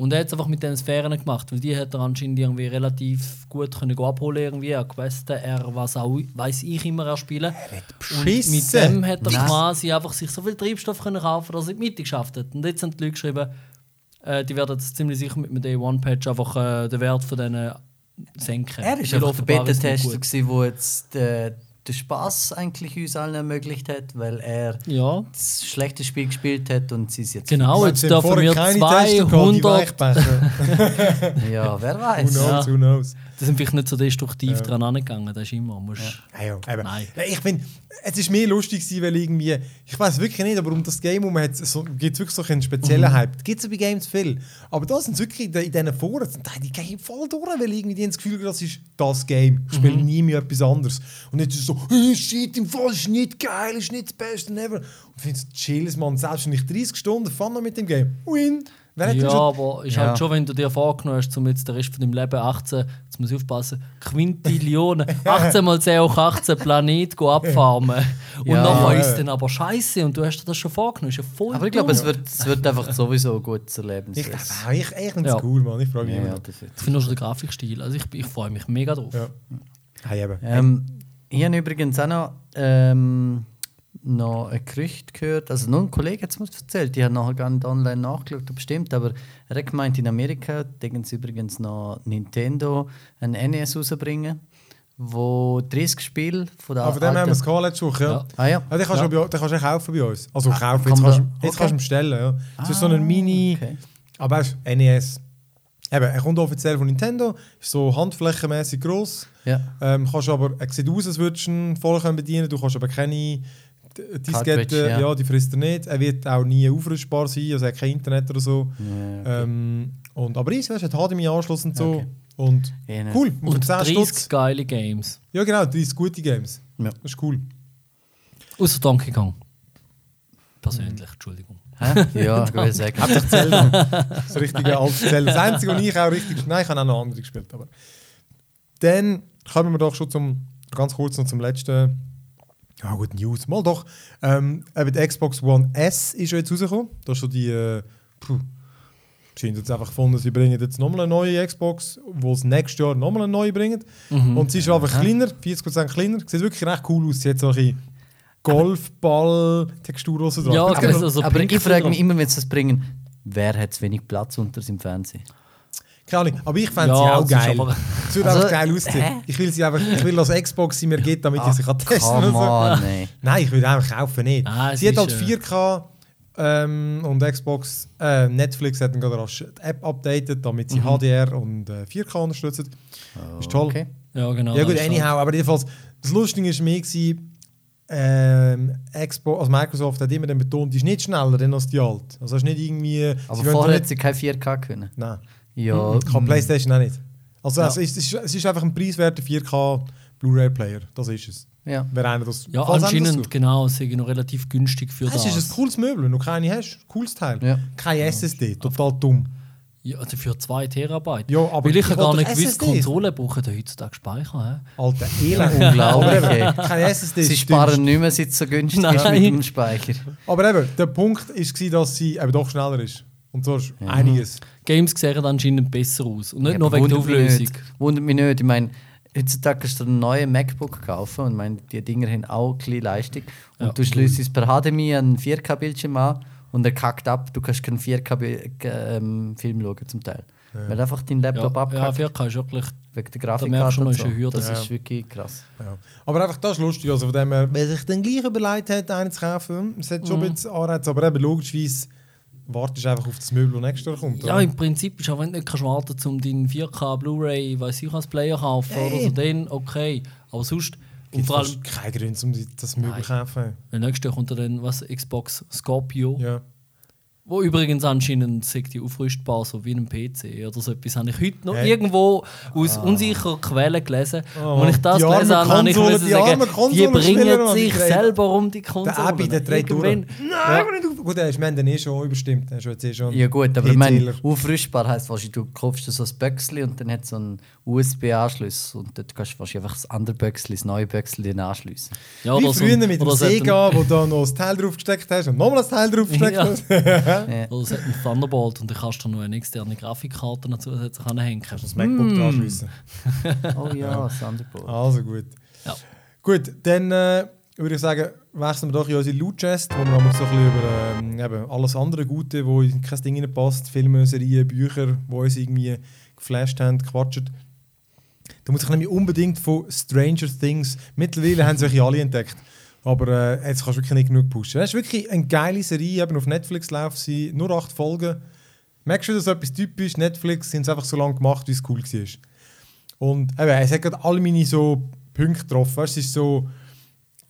B: Und er hat es einfach mit den Sphären gemacht, weil die hat er anscheinend irgendwie relativ gut können abholen irgendwie. Er Questen, er was auch, weiß ich immer erspielen. Und mit dem hat er quasi einfach sich so viel Treibstoff können kaufen, dass er die Mitte geschafft hat. Und jetzt haben die Leute geschrieben, äh, die werden jetzt ziemlich sicher mit dem Day One Patch einfach äh, den Wert von diesen senken.
C: Er ist
B: Weil
C: einfach der
B: ist
C: Beta-Tester, der jetzt äh, den Spaß eigentlich uns allen ermöglicht hat, weil er
B: Ja,
C: das schlechte Spiel gespielt hat und sie es jetzt.
B: genau. Jetzt dürfen wir
A: keine Tester gehabt, die
B: 200.
A: Weichbecher.
C: Ja, wer
A: Who
C: weiß.
A: knows,
B: Ja.
A: who knows.
B: Da sind vielleicht nicht so destruktiv
A: Ja.
B: dran angegangen. Das ist immer. Musst,
A: Ja, ja, eben.
B: Nein.
A: Ja, Ich finde, es ist mehr lustig gewesen, weil irgendwie, ich weiß wirklich nicht, aber um das Game herum hat es so, gibt's wirklich so einen speziellen
B: Mhm.
A: Hype. Gibt es bei Games viel. Aber da sind wirklich in, diesen Foren, sind die- gehen voll durch, weil irgendwie die haben das Gefühl, das ist das Game. Ich spiele
B: Mhm.
A: nie mehr etwas anderes. Und nicht so, «Äh, shit, im Fall ist nicht geil, ist nicht das Beste ever. Und ich finde es chill, man, selbst wenn ich 30 Stunden habe mit dem Game, win. Wer
B: Ja, aber ist
C: Ja.
B: halt schon, wenn du dir vorgenommen hast, um jetzt den Rest von deinem Leben 18, jetzt muss ich aufpassen, Quintillionen, 18 mal 10 hoch 18 Planet go abfarmen. Und
C: Ja.
B: nachher ist es dann aber scheiße und du hast dir das schon vorgenommen. Ist ja voll
C: Aber ich glaube, es wird, es wird einfach sowieso ein gutes
A: Ich,
C: Erlebnis.
A: ich, ich, ich finde es
B: Ja.
A: cool, man. Ich freue mich
C: ja,
A: immer.
B: Ich finde auch schon den Grafikstil. Also ich, ich freue mich mega drauf.
A: Ja. Hey, eben.
C: Ähm, ich habe übrigens auch noch, ähm, noch ein Gerücht gehört, also noch ein Kollege hat es mir erzählt, die haben nachher gar nicht online nachgeschaut, ob es stimmt, aber er hat gemeint, in Amerika denken sie übrigens noch Nintendo ein NES rausbringen, wo 30 Spiele von der
A: Aber von dem haben wir es letzte Woche, ja.
B: Ja.
C: Ah ja.
A: Ja, den kannst,
C: Ja.
A: du, bei- kannst kaufen bei uns. Also kaufen,
C: kann
A: jetzt kannst, du-
C: da-
A: jetzt
C: okay.
A: kannst du bestellen. Ja. Es ist so ein Mini,
C: okay.
A: aber er ist NES. Eben, er kommt offiziell von Nintendo, ist so handflächenmäßig groß.
C: Ja.
A: Ähm, kannst aber, er sieht aus, als würdest du ihn voll können bedienen Du kannst aber keine Diskette, ja.
C: ja.
A: die frisst er nicht. Er wird auch nie aufrüstbar sein, also er hat kein Internet oder so.
C: Ja, okay.
A: Ähm, und, aber easy, weißt, du, hat HDMI-Anschluss und so.
C: Okay.
A: Und
C: Ja, ne.
A: cool,
B: Und
A: und 10
B: 30
A: Stutz.
B: geile Games.
A: Ja genau, 30 gute Games.
C: Ja.
A: Das ist cool.
B: Außer Donkey Kong. Persönlich, Entschuldigung.
C: Hä? Ja, ich will sagen.
A: Hauptsächlich Zelda. Das richtige alte Zelda. Das einzige, was ich auch richtig Nein, ich habe auch noch andere gespielt. Aber. Dann kommen wir doch schon zum, ganz kurz noch zum letzten. Ja, gut, News. Mal doch. Ähm, eben die Xbox One S ist ja jetzt rausgekommen. Das ist so die. Äh, puh, scheint jetzt einfach gefunden, sie bringen jetzt nochmal eine neue Xbox, wo es nächstes Jahr nochmal eine neue bringen. Und sie ist einfach kleiner, 40% kleiner. Sieht wirklich recht cool aus. Sie hat so ein bisschen Golfball-Textur raus.
B: Ja, okay. Also
C: aber ich frage mich immer, wenn sie das bringen, wer hat zu wenig Platz unter seinem Fernsehen?
A: Keine Ahnung, aber ich fände
B: Ja,
A: sie auch geil.
B: aber-
A: Es würde
C: Also,
A: einfach geil aussehen.
C: hä?
A: Ich will sie einfach, ich will, dass Xbox sie mir gibt, damit ich sie kann testen
C: Come
A: kann. So.
C: nee.
A: Nein, ich würde einfach kaufen, nicht.
B: Ah,
A: sie hat halt
B: äh,
A: 4K ähm, und Xbox, äh, Netflix hat dann gerade rasch die App updated, damit sie HDR und äh, 4K unterstützen. ist toll.
C: Okay.
B: Ja, genau.
A: Ja gut, anyhow, aber jedenfalls, das Lustige ist mir ähm, Xbox, also Microsoft hat immer dann betont, die ist nicht schneller denn als die alte. Also es ist nicht irgendwie...
C: Aber vorher
A: nicht-
C: hat sie kein 4K können.
A: Nein.
C: Ja,
A: Kann PlayStation auch nicht. Also
C: Ja.
A: es, ist, es, ist, es ist einfach ein preiswerter 4K Blu-ray-Player. Das ist es.
C: ja.
A: Wer einer das.
B: Ja,
A: das
B: anscheinend,
A: sucht.
B: genau, es ist noch relativ günstig für
A: Es
B: das.
A: ist ein cooles Möbel, wenn du keine hast. Cooles Teil.
C: Ja.
A: Keine SSD, total dumm.
B: Ja, also für 2 Terabyte.
A: Ja, aber
B: Weil ich habe gar nicht gewusst. Konsolen brauchen heutzutage Speicher.
A: Alter, Elend.
C: Unglaublich, ey.
A: Keine SSD.
C: Sie
A: ist
C: sparen nicht mehr, seit es so günstig ist
B: Nein.
C: mit dem Speicher.
A: Aber eben, der Punkt war, dass sie eben doch schneller ist. Und so ist einiges.
B: Hä? Games sehen anscheinend besser aus. Und nicht
C: Ja,
B: nur wegen der
C: wundert mich
B: Auflösung.
C: nicht. Wundert mich nicht. Ich meine, heutzutage kannst du einen neuen MacBook kaufen und ich meine, die Dinger haben auch ein bisschen Leistung. Und
B: Ja.
C: du schließt es per HDMI einen 4K-Bildschirm an und er kackt ab. Du kannst keinen 4K-Film schauen zum Teil. Weil einfach dein
B: Ja,
C: Laptop
B: ja,
C: abkackt
B: 4K ist wirklich.
C: wegen der Grafikkarte und
B: ist
C: so.
B: eine Hürde.
C: Das
A: Ja.
C: ist wirklich krass.
A: Ja. Aber einfach das ist lustig. Also von dem her, wer sich dann gleich überlegt hat, einen zu kaufen, es hat schon
B: Mhm.
A: ein bisschen Anreiz. Aber eben logischerweise wartest du einfach auf das Möbel, das nächstes Jahr kommt.
B: Ja,
A: oder?
B: im Prinzip ist auch wenn du nicht kannst warten um deinen 4K Blu-ray, weiß ich als Player kaufen oder
A: Ey.
B: so, dann okay. Aber sonst.
A: Gibt
B: vor allem,
A: fast keinen Grund, um das
B: Nein.
A: zu kaufen.
B: weil nächstes Jahr kommt dann was, Xbox Scorpio.
A: Ja.
B: Wo übrigens anscheinend sagt die aufrüstbar, so wie ein PC oder so etwas, habe ich heute noch
A: Hey.
B: irgendwo aus unsicheren Quellen gelesen.
A: Oh,
B: Als ich das gelesen habe, habe ich müssen
A: die
B: sagen,
A: armen
B: die bringen sich selber um die
A: Der
B: Konsolen.
A: Abi, der dreht durch. Nein, aber nicht. Gut, der ist mir dann eh schon überstimmt. Der ist jetzt eh schon
C: Ja gut, aber ich meine, aufrüstbar heisst wahrscheinlich, du kaufst so ein Böckchen und dann hat so einen USB-Anschluss und dort kannst du wahrscheinlich einfach das andere Böckchen, das neue Böckchen anschliessen.
B: Ja,
A: Wie
B: oder so-
A: früher mit dem Sega, wo du noch ein Teil draufgesteckt hast und nochmal ein Teil draufgesteckt
B: Ja.
A: hast.
B: ein- Oder es hat einen Thunderbolt und dann kannst du noch eine externe Grafikkarte noch zusätzlich anhängen.
A: Das MacBook
B: Mm.
A: da anschliessen.
C: Oh ja, Thunderbolt.
A: Also gut.
B: Ja.
A: Gut, dann äh, würde ich sagen, wechseln wir doch in unsere Loot-Chest, wo wir noch so ein bisschen über ähm, eben alles andere Gute, wo in kein Ding reinpasst, Filme, Serien, Bücher, die uns irgendwie geflasht haben, gequatscht. Da muss ich nämlich unbedingt von Stranger Things. Mittlerweile haben sie wirklich alle entdeckt. Aber äh, jetzt kannst du wirklich nicht genug pushen. Es ist wirklich eine geile Serie, eben auf Netflix läuft sie, nur acht Folgen. Merkst du, dass etwas typisch Netflix sind es einfach so lange gemacht, wie es cool war. Und eben, es hat gerade alle meine so Punkte getroffen. Weißt, es ist so,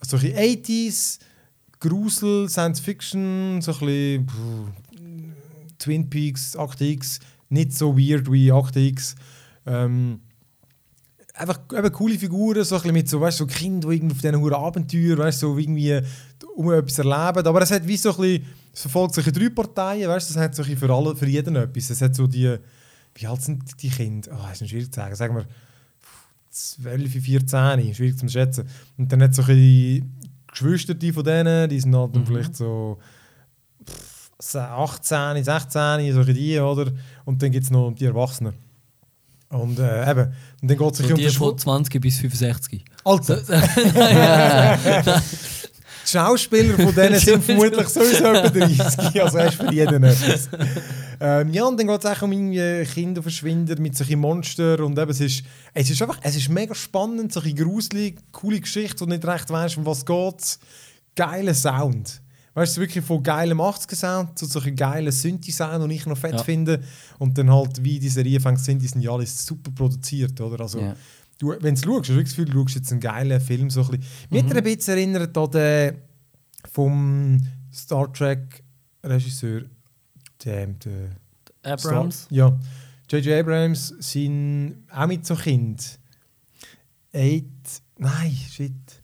A: so ein bisschen 80s, Grusel, Science Fiction, so ein bisschen pff, Twin Peaks, Akte X, nicht so weird wie Akte X. Ähm, einfach eben coole Figuren, so ein bisschen mit so, weißt, so Kinder, die irgendwie auf diesen hohen Abenteuer, weißt, so irgendwie um etwas erleben. Aber es hat wie so ein bisschen, es verfolgt in drei Parteien, weißt, es hat so ein bisschen für, alle, für jeden etwas. Es hat so die, wie alt sind die Kinder? Oh, das ist schwierig zu sagen. Sagen wir 12, 14, schwierig zu schätzen. Und dann hat es so ein bisschen Geschwister von denen, die sind halt dann vielleicht so pff, 18, 16, so ein die, oder? Und dann gibt es noch die Erwachsenen. Und äh, eben, und dann geht es sich um
B: die von
A: Schw-
B: 20 bis 65.
A: Alter, die Schauspieler von denen sind vermutlich sowieso etwa 30, also hast für jeden etwas. Ähm, ja, und dann geht es auch um irgendwie Kinder verschwinden mit solchen Monstern und eben, es ist, es ist einfach, es ist mega spannend, solche gruselig, coole Geschichte und nicht recht weißt, um was geht Geiler Sound. Weißt du, wirklich von geilem 80er-Sound zu solchen geilen Synthi-Sound, den ich noch fett
B: Ja.
A: finde. Und dann halt, wie die Serie fängt sind, die sind ja alles super produziert, oder? Also,
C: Ja.
A: du, wenn du schaust, hast du das Gefühl, du schaust jetzt einen geilen Film. So ein bisschen. Mich er ein bisschen erinnert an den vom Star Trek-Regisseur, dem, der
B: Abrams.
A: Star, ja. J.J. Abrams sind auch mit so Kind. Eight, nein, shit.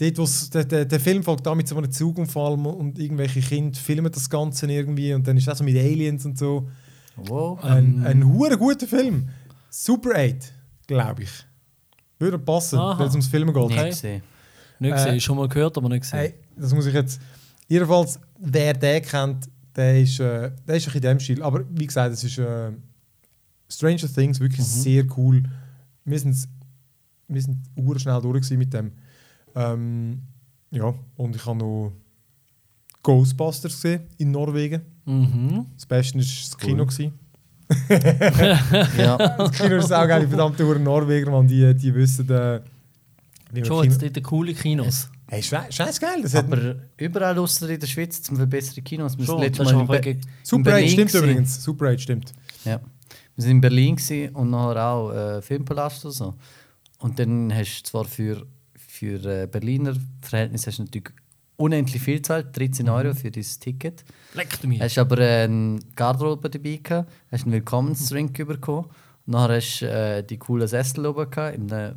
A: Dort, der, der, der Film folgt da mit so einem Zugunfall und irgendwelche Kinder filmen das Ganze irgendwie und dann ist das so mit Aliens und so.
C: Wow.
A: Ein, ein hure guter Film. Super 8, glaube ich. Würde passen, wenn es ums Filmen geht.
C: Nicht
B: Okay.
C: gesehen.
B: Nicht
A: Äh,
B: gesehen, schon mal gehört, aber nicht gesehen.
A: Hey, das muss ich jetzt. Jedenfalls, wer den kennt, der ist, äh, der ist ein bisschen in dem Stil. Aber wie gesagt, es ist äh, Stranger Things wirklich sehr cool. Wir sind, wir sind schnell durch mit dem. Ähm, ja, und ich habe noch Ghostbusters gesehen in Norwegen.
B: Mhm.
A: Das Beste war das Kino. Gewesen.
C: Ja.
A: Das Kino ist auch geil, die verdammte Uhr Norweger, man, die, die wissen, äh, wie
B: Schon,
A: Kino...
B: jetzt dort coole Kinos.
A: Hey, scheiß geil, das hat
C: Aber überall außer in der Schweiz zum Beispiel bessere Kinos. Wir
B: Schon,
C: sind letztes Mal in, Be
A: Super 8
C: Berlin
A: stimmt
C: gewesen.
A: übrigens. Super 8 stimmt.
C: Ja. Wir sind in Berlin und nachher auch äh, Filmpalast und so. Und dann hast du zwar für, für äh, Berliner Verhältnisse hast du natürlich unendlich viel gezahlt, 13 Euro für dieses Ticket.
B: Leckt mich.
C: Hast aber äh, eine Garderobe dabei gehabt, hast einen Willkommensdrink bekommen. Nachher hast du äh, die coolen Sessel oben gehabt, in der,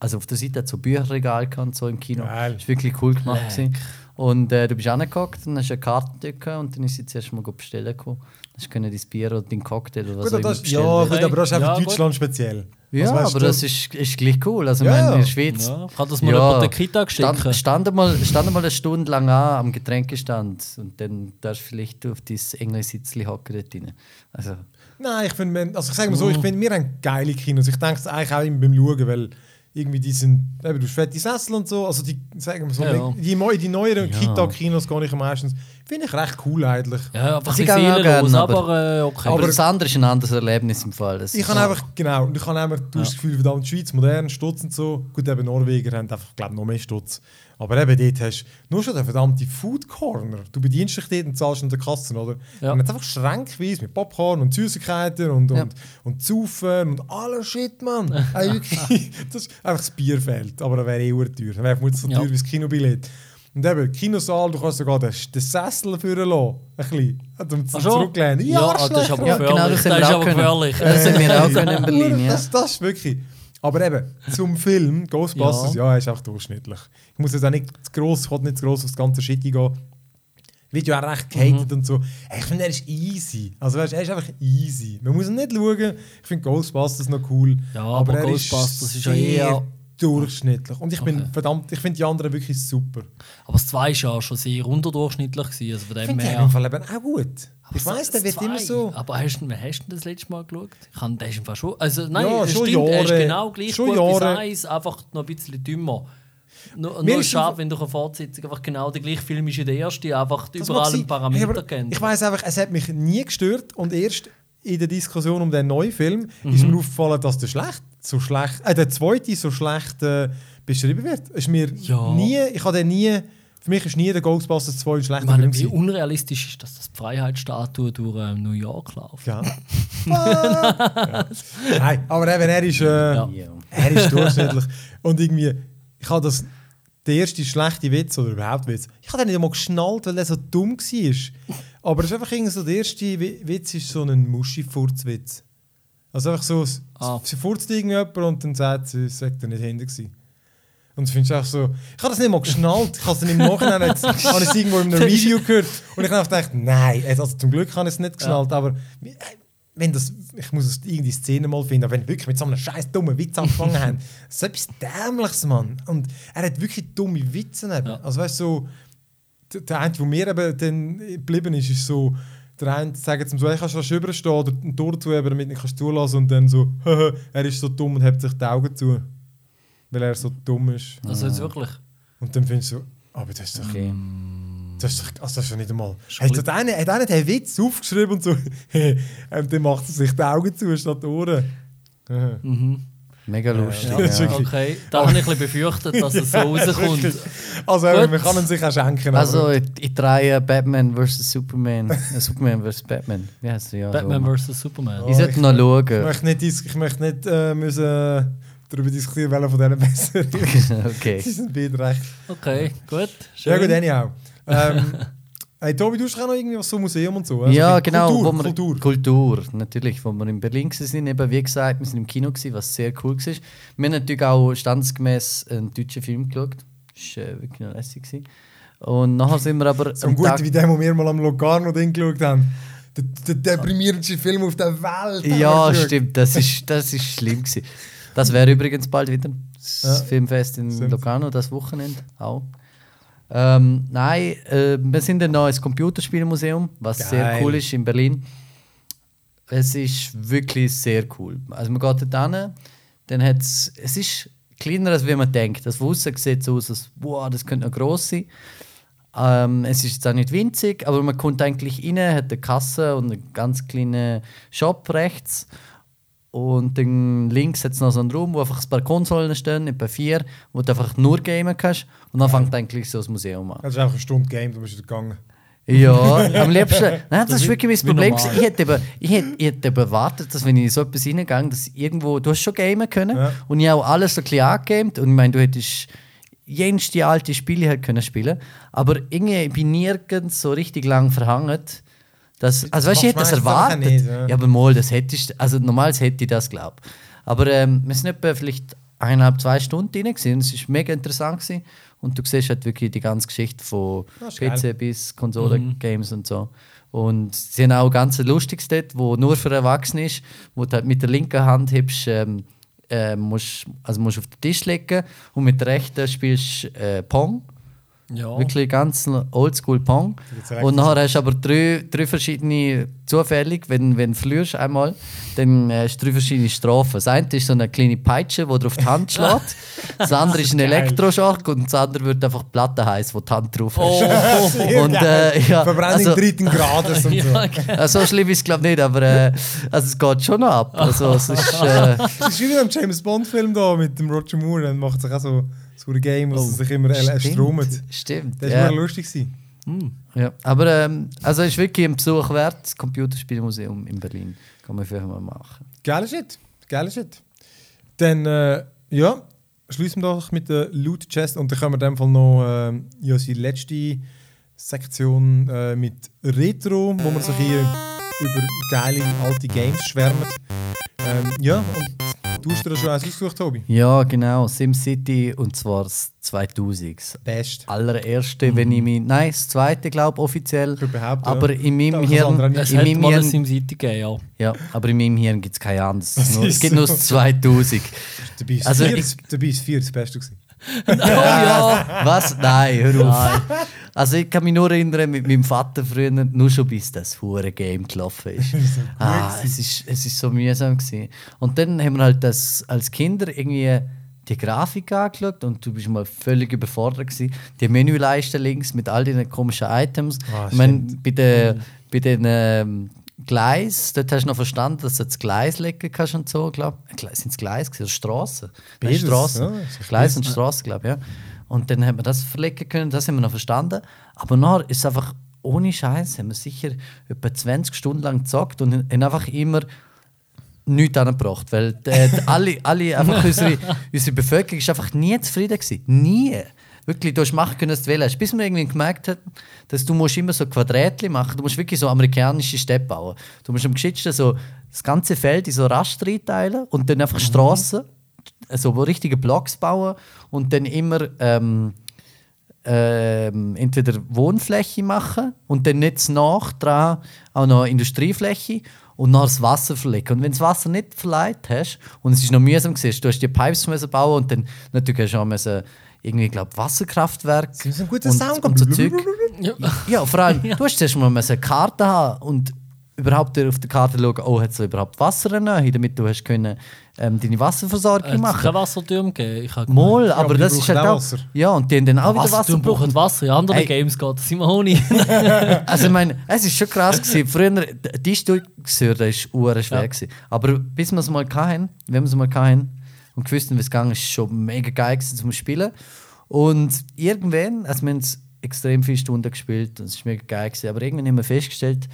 C: also auf der Seite hat so Bücherregal gehabt so im Kino.
A: Geil.
C: Das war wirklich cool gemacht.
B: Leck.
C: gewesen. Und äh, du bist angeguckt und hast eine Karte gehabt und dann ist sie zuerst mal bestellen gekommen. Dann hast du dein Bier oder deinen Cocktail oder was
A: Gut,
C: auch immer
A: ja, gut, aber das ist einfach
B: Ja, gut.
A: Deutschland speziell.
C: Ja,
A: Also,
C: aber
A: du,
C: das ist, ist gleich cool. Also,
A: Ja,
C: ja, in
A: ja.
C: der Schweiz.
B: Ja, kann das mal jemand der Kita
C: stand,
B: schicken?
C: stand, mal, stand mal eine Stunde lang an am Getränkestand und dann darfst du vielleicht auf dein enge Sitzli hocken dort rein. Also,
A: Nein, ich finde, also ich sage mal so, ich finde, wir haben geile Kinos. Ich denke es eigentlich auch immer beim Schauen, weil irgendwie die sind, eben, du hast fette Sessel und so, also die, sagen wir so,
B: Ja, ja.
A: die, neu- die neueren
B: Ja.
A: Kita-Kinos gehe ich meistens, finde ich recht cool eigentlich.
B: Ja, einfach
C: Ich
B: ein
C: gehe auch gerne, aber-
B: aber, äh, okay.
C: aber, das andere ist ein anderes Erlebnis im Fall. Das
A: Ich habe einfach, genau, und ich habe einfach, du hast das Gefühl, verdammt, die Schweiz, modern, Stutz und so. Gut, eben Norweger haben einfach, glaube noch mehr Stutz. Aber eben dort hast du nur schon den verdammten Food Corner. Du bedienst dich dort und zahlst an der Kasse, oder?
B: Ja.
A: Und jetzt einfach schränkweise mit Popcorn und Süßigkeiten und,
C: Ja.
A: und, und Saufen und alles Shit, Mann. Das ist einfach das Bier fehlt. Aber das wäre eh teuer. Das wäre vermutlich so
B: Ja.
A: teuer wie das Kinobillett. Und eben, Kinosaal, du kannst sogar den, den Sessel führen lassen. Ein bisschen. Um
B: schon?
A: Zurücklehnen.
B: Ja, ah, das ist aber
C: Ja,
B: gefährlich.
C: genau, das
B: das ist aber gefährlich.
C: Das haben wir auch können in Berlin, ja.
A: Das, das ist wirklich. Aber eben, zum Film Ghostbusters, ja, ist auch durchschnittlich. Ich muss jetzt auch nicht zu gross, ich will nicht zu gross auf das ganze Shit eingehen. Wird ja auch recht gehatet
B: Mhm.
A: und so. Ich finde, er ist easy. Also weißt, er ist einfach easy. Man muss ihn nicht schauen. Ich finde Ghostbusters noch cool.
B: Ja, aber
A: er
B: Ghostbusters ist ja
A: sehr
B: eher-
A: durchschnittlich. Und ich bin
B: Okay.
A: verdammt, ich finde die anderen wirklich super.
B: Aber das 2 war ja schon sehr unterdurchschnittlich. Also von
A: Ich
B: dem
A: finde die im Fall eben auch gut.
B: Aber
A: Ich weiss, der
B: das
A: wird immer
B: zwei-
A: so.
B: Aber hast du, hast du das letzte Mal geschaut? Ich habe ist im Fall schon. Also, nein,
A: Ja, schon
B: stimmt, er ist
A: Jahre.
B: genau gleich
A: Schon
B: gut
A: Jahre.
B: Eis, einfach noch ein bisschen dümmer. Nur, nur
A: ist
B: schade, wenn du eine Fortsetzung einfach genau der gleiche Film ist wie der erste, einfach
A: Das
B: überall
A: mag
B: ein
A: sein.
B: Parameter kennt.
A: Ich weiß einfach, es hat mich nie gestört und erst in der Diskussion um den neuen Film ist mir aufgefallen, dass der schlecht, so schlecht, äh, der zweite so schlecht äh, beschrieben wird. Ist mir
B: Ja.
A: nie, ich habe den nie, für mich ist nie der Ghostbusters 2 ein schlechter
B: meine, wie unrealistisch ist, dass das die Freiheitsstatue durch ähm, New York läuft.
A: Ja. ja. Nein, aber eben, er ist, äh,
B: Ja.
A: Er ist durchschnittlich. Und irgendwie, ich habe das, der erste schlechte Witz oder überhaupt Witz, ich habe den nicht einmal geschnallt, weil er so dumm war. Aber es ist einfach irgendwie so, der erste Wi- Witz ist so ein Muschi-Furzwitz. Also einfach so,
B: Ah.
A: sie furzt irgendjemand und dann sagt sie, es er nicht hinter gewesen. Und ich finde es auch so, ich habe das nicht mal geschnallt, ich habe es dann im Nachhinein jetzt, habe ich es irgendwo in einem Review gehört und ich habe gedacht, nein, also zum Glück habe ich es nicht geschnallt, aber äh, wenn das, ich muss es irgendwie die Szene mal finden, aber wenn wirklich mit so einem scheiß dummen Witz angefangen haben, so etwas Dämliches, Mann. Und er hat wirklich dumme Witze.
B: Ja.
A: Also weißt du, so, der, der eine, der mir eben dann geblieben ist, ist so, der eine sagt zum so, hey, kannst du überstehen oder ein Tor zu, damit du nicht zulassen und dann so, er ist so dumm und hebt sich die Augen zu, weil er so dumm ist.
B: Also jetzt wirklich.
A: Und dann findest du, so, aber das ist doch,
C: Okay.
A: das ist doch, also das ist doch nicht einmal. Hat, der eine, hat einer den Witz aufgeschrieben und so, und dann macht er sich die Augen zu statt die Ohren. Aha.
B: Mhm.
C: Mega lustig.
A: Ja,
C: Ja,
B: Okay, da habe ich ein bisschen befürchtet, dass es so rauskommt.
A: Also
B: Gut.
A: man kann ihn sich auch schenken.
C: Also
A: aber-
C: ich, ich drehe Batman vs. Superman. Äh, Superman vs. Batman. Wie heißt der? Ja,
B: Batman
C: so.
B: vs. Superman.
A: Oh,
C: Ich sollte
A: ich-
C: noch
A: ich
C: schauen.
A: möchte nicht, ich möchte nicht äh, müssen, darüber diskutieren, welcher von denen besser ist.
C: okay.
A: Sie sind beide recht.
B: Okay, gut.
A: Ja
B: Schön.
A: gut, anyhow. Ähm, hey, Tobi, du hast auch noch irgendwie was so Museum und so? also
C: ja, genau.
A: Kultur,
C: wo wir,
A: Kultur.
C: Kultur, natürlich. Wo wir in Berlin waren, eben, wie gesagt, wir sind im Kino, gewesen, was sehr cool war. Wir haben natürlich auch standesgemäß einen deutschen Film geschaut. Das war äh, wirklich noch lässig. Gewesen. Und nachher sind wir aber
A: So ein guter wie der, den wir mal am Locarno-Ding geschaut haben. Der, der deprimierendste Film auf der Welt.
C: Ja, stimmt. Das ist, das ist schlimm. Gewesen. Das wäre übrigens bald wieder. Das
A: Ja.
C: Filmfest in
A: Stimmt.
C: Locarno, das Wochenende auch. Ähm, nein, äh, wir sind noch ins Computerspielmuseum, was sehr
A: Geil.
C: cool ist in Berlin. Es ist wirklich sehr cool. Also man geht dort hin, dann hat's, es ist kleiner als wie man denkt. Das von außen sieht so aus, als wow, das könnte noch gross sein. Ähm, es ist jetzt auch nicht winzig, aber man kommt eigentlich rein, hat eine Kasse und einen ganz kleinen Shop rechts. Und dann links hat es noch so einen Raum, wo einfach ein paar Konsolen stehen, etwa vier, wo du einfach nur gamen kannst. Und dann fängt eigentlich so das Museum an.
A: Das ist einfach eine Stunde Game, du bist wieder gegangen.
C: Ja, am liebsten. Nein, das ist wirklich mein Problem. Ich hätte, eben, ich, hätte, ich hätte eben erwartet, dass wenn ich in so etwas reingehe, dass irgendwo. Du hast schon gamen können
A: Ja.
C: und ich habe auch alles so ein bisschen angegamet. Und ich meine, du hättest jenste alte Spiele halt können spielen Aber irgendwie bin ich nirgends so richtig lang verhangen. Das, also weißt du, ich hätte das erwartet.
A: nicht, ja.
C: ja. aber mal, das hättest also normals hätte ich das glaube Aber ähm, wir sind etwa vielleicht eineinhalb, zwei Stunden drin gewesen. Es war mega interessant gewesen. Und du siehst halt wirklich die ganze Geschichte von
A: ist geil.
C: PC bis Konsole-Games und so. Und sie haben auch ganz lustiges dort, wo nur für Erwachsene ist, wo du halt mit der linken Hand hebst, ähm, äh, musst, also musst auf den Tisch legen und mit der rechten spielst äh, Pong.
B: Ja.
C: Wirklich ganz oldschool Pong. Und nachher hast du aber drei, drei verschiedene zufällig, wenn, wenn du verlierst einmal, dann äh, hast du drei verschiedene Strafen. Das eine ist so eine kleine Peitsche, die auf die Hand schlägt. Das andere ist ein. Elektroschock und das andere wird einfach Platte heiß, wo die Hand drauf hast.
B: Oh,
C: Und, äh, ja,
A: Verbrennen
C: also-
A: im dritten Grades und so.
B: ja, genau.
C: Ja, so schlimm ist es glaube ich nicht, aber äh, also es geht schon ab. Also es ist, äh,
A: Das ist wie in einem James Bond-Film da mit dem Roger Moore. Dann macht sich auch so, ein Game, wo sie sich immer oh, stromt.
C: Stimmt.
A: Das
C: ja.
A: war lustig. Gewesen.
C: Ja, aber ähm, also es ist wirklich ein Besuch wert, das Computerspielmuseum in Berlin. Kann man vielleicht mal machen.
A: Geiler Shit. Geiler Shit. Dann, äh, ja, schließen wir doch mit der Loot Chest und dann können wir in dem Fall noch äh, ja, unsere letzte Sektion äh, mit Retro, wo wir so hier über geile alte Games schwärmen. Ähm, ja, und du hast dir das schon eins ausgesucht, Tobi?
C: Ja, genau, SimCity und zwar das 2000. Das
A: Best.
C: allererste, wenn ich mich. Nein, das zweite, glaube ich, offiziell.
A: Ich behaupte,
C: Aber
A: ja.
C: in meinem Hirn.
B: Es
C: In meinem Hirn
B: SimCity gegeben, ja.
C: ja, aber in meinem Hirn gibt es kein anderes. Nur- Es gibt
A: so.
C: nur das 2000.
A: Dabei ist
C: Also
A: vier,
C: ich-
A: dabei ist vier das Beste gewesen.
B: Oh ja!
C: Was? Nein, hör auf. Also ich kann mich nur erinnern, mit meinem Vater früher, nur schon bis das hure Game gelaufen ist. ah, es ist. Es ist so mühsam gewesen. Und dann haben wir halt das als Kinder irgendwie die Grafik angeschaut und du bist mal völlig überfordert gewesen. Die Menüleiste links mit all den komischen Items.
A: Ah,
C: ich meine, bei den, bei den ähm, Gleis, dort hast du noch verstanden, dass du das Gleis legen kannst und so, glaube ich. Sind es Gleis gewesen, oder Straßen? Nein, Straßen.
A: ja,
C: Gleis und. Straße, glaube ich, ja. Und dann haben wir das verlegen können, das haben wir noch verstanden. Aber nachher ist es einfach ohne Scheiß, haben wir sicher etwa 20 Stunden lang gezockt und haben einfach immer nichts angebracht. Weil äh, alle, alle einfach unsere, unsere Bevölkerung ist einfach nie zufrieden gewesen. Nie. Wirklich, du hast machen können, was du willst. Bis wir irgendwie gemerkt haben, dass du musst immer so Quadrätchen machen Du musst wirklich so amerikanische Städte bauen. Du musst am geschicktesten so das ganze Feld in so Raster einteilen und dann einfach Straßen, also richtige Blocks bauen und dann immer ähm, ähm, entweder Wohnfläche machen und dann nicht nach dran auch noch Industriefläche und nach das Wasser verlegen. Und wenn das Wasser nicht verleiht hast und es ist noch mühsam gewesen, du hast die Pipes müssen bauen und dann natürlich hast du auch müssen, irgendwie glaub, Wasserkraftwerk
A: Das ist ein guter
C: und,
A: Sound.
C: und so Zeug.
B: Ja.
C: Ja, vor allem, du hast zuerst mal eine Karte haben und überhaupt auf der Karte schauen, oh, hat es überhaupt Wasser in der Nähe, damit du hast können, ähm, deine Wasserversorgung
B: es
C: machen
B: kein Wasserturm gegeben? Ich habe
C: Moll,
A: aber
C: aber das ist
A: brauchen
C: halt
A: auch. Wasser.
C: Ja, und die haben dann auch wieder Wasser
B: braucht Wasser. In anderen
C: Ey.
B: Games geht das immer ohne.
C: Also, ich meine, es ist schon krass gewesen. Früher, die ist uhr schwer
B: Ja.
C: gewesen. Aber bis wir es mal hatten, wenn wir es mal hatten und gewusst wie es gegangen ist, schon mega geil zum Spielen. Und irgendwann, also wir haben extrem viele Stunden gespielt und es ist mega geil aber irgendwann haben wir festgestellt,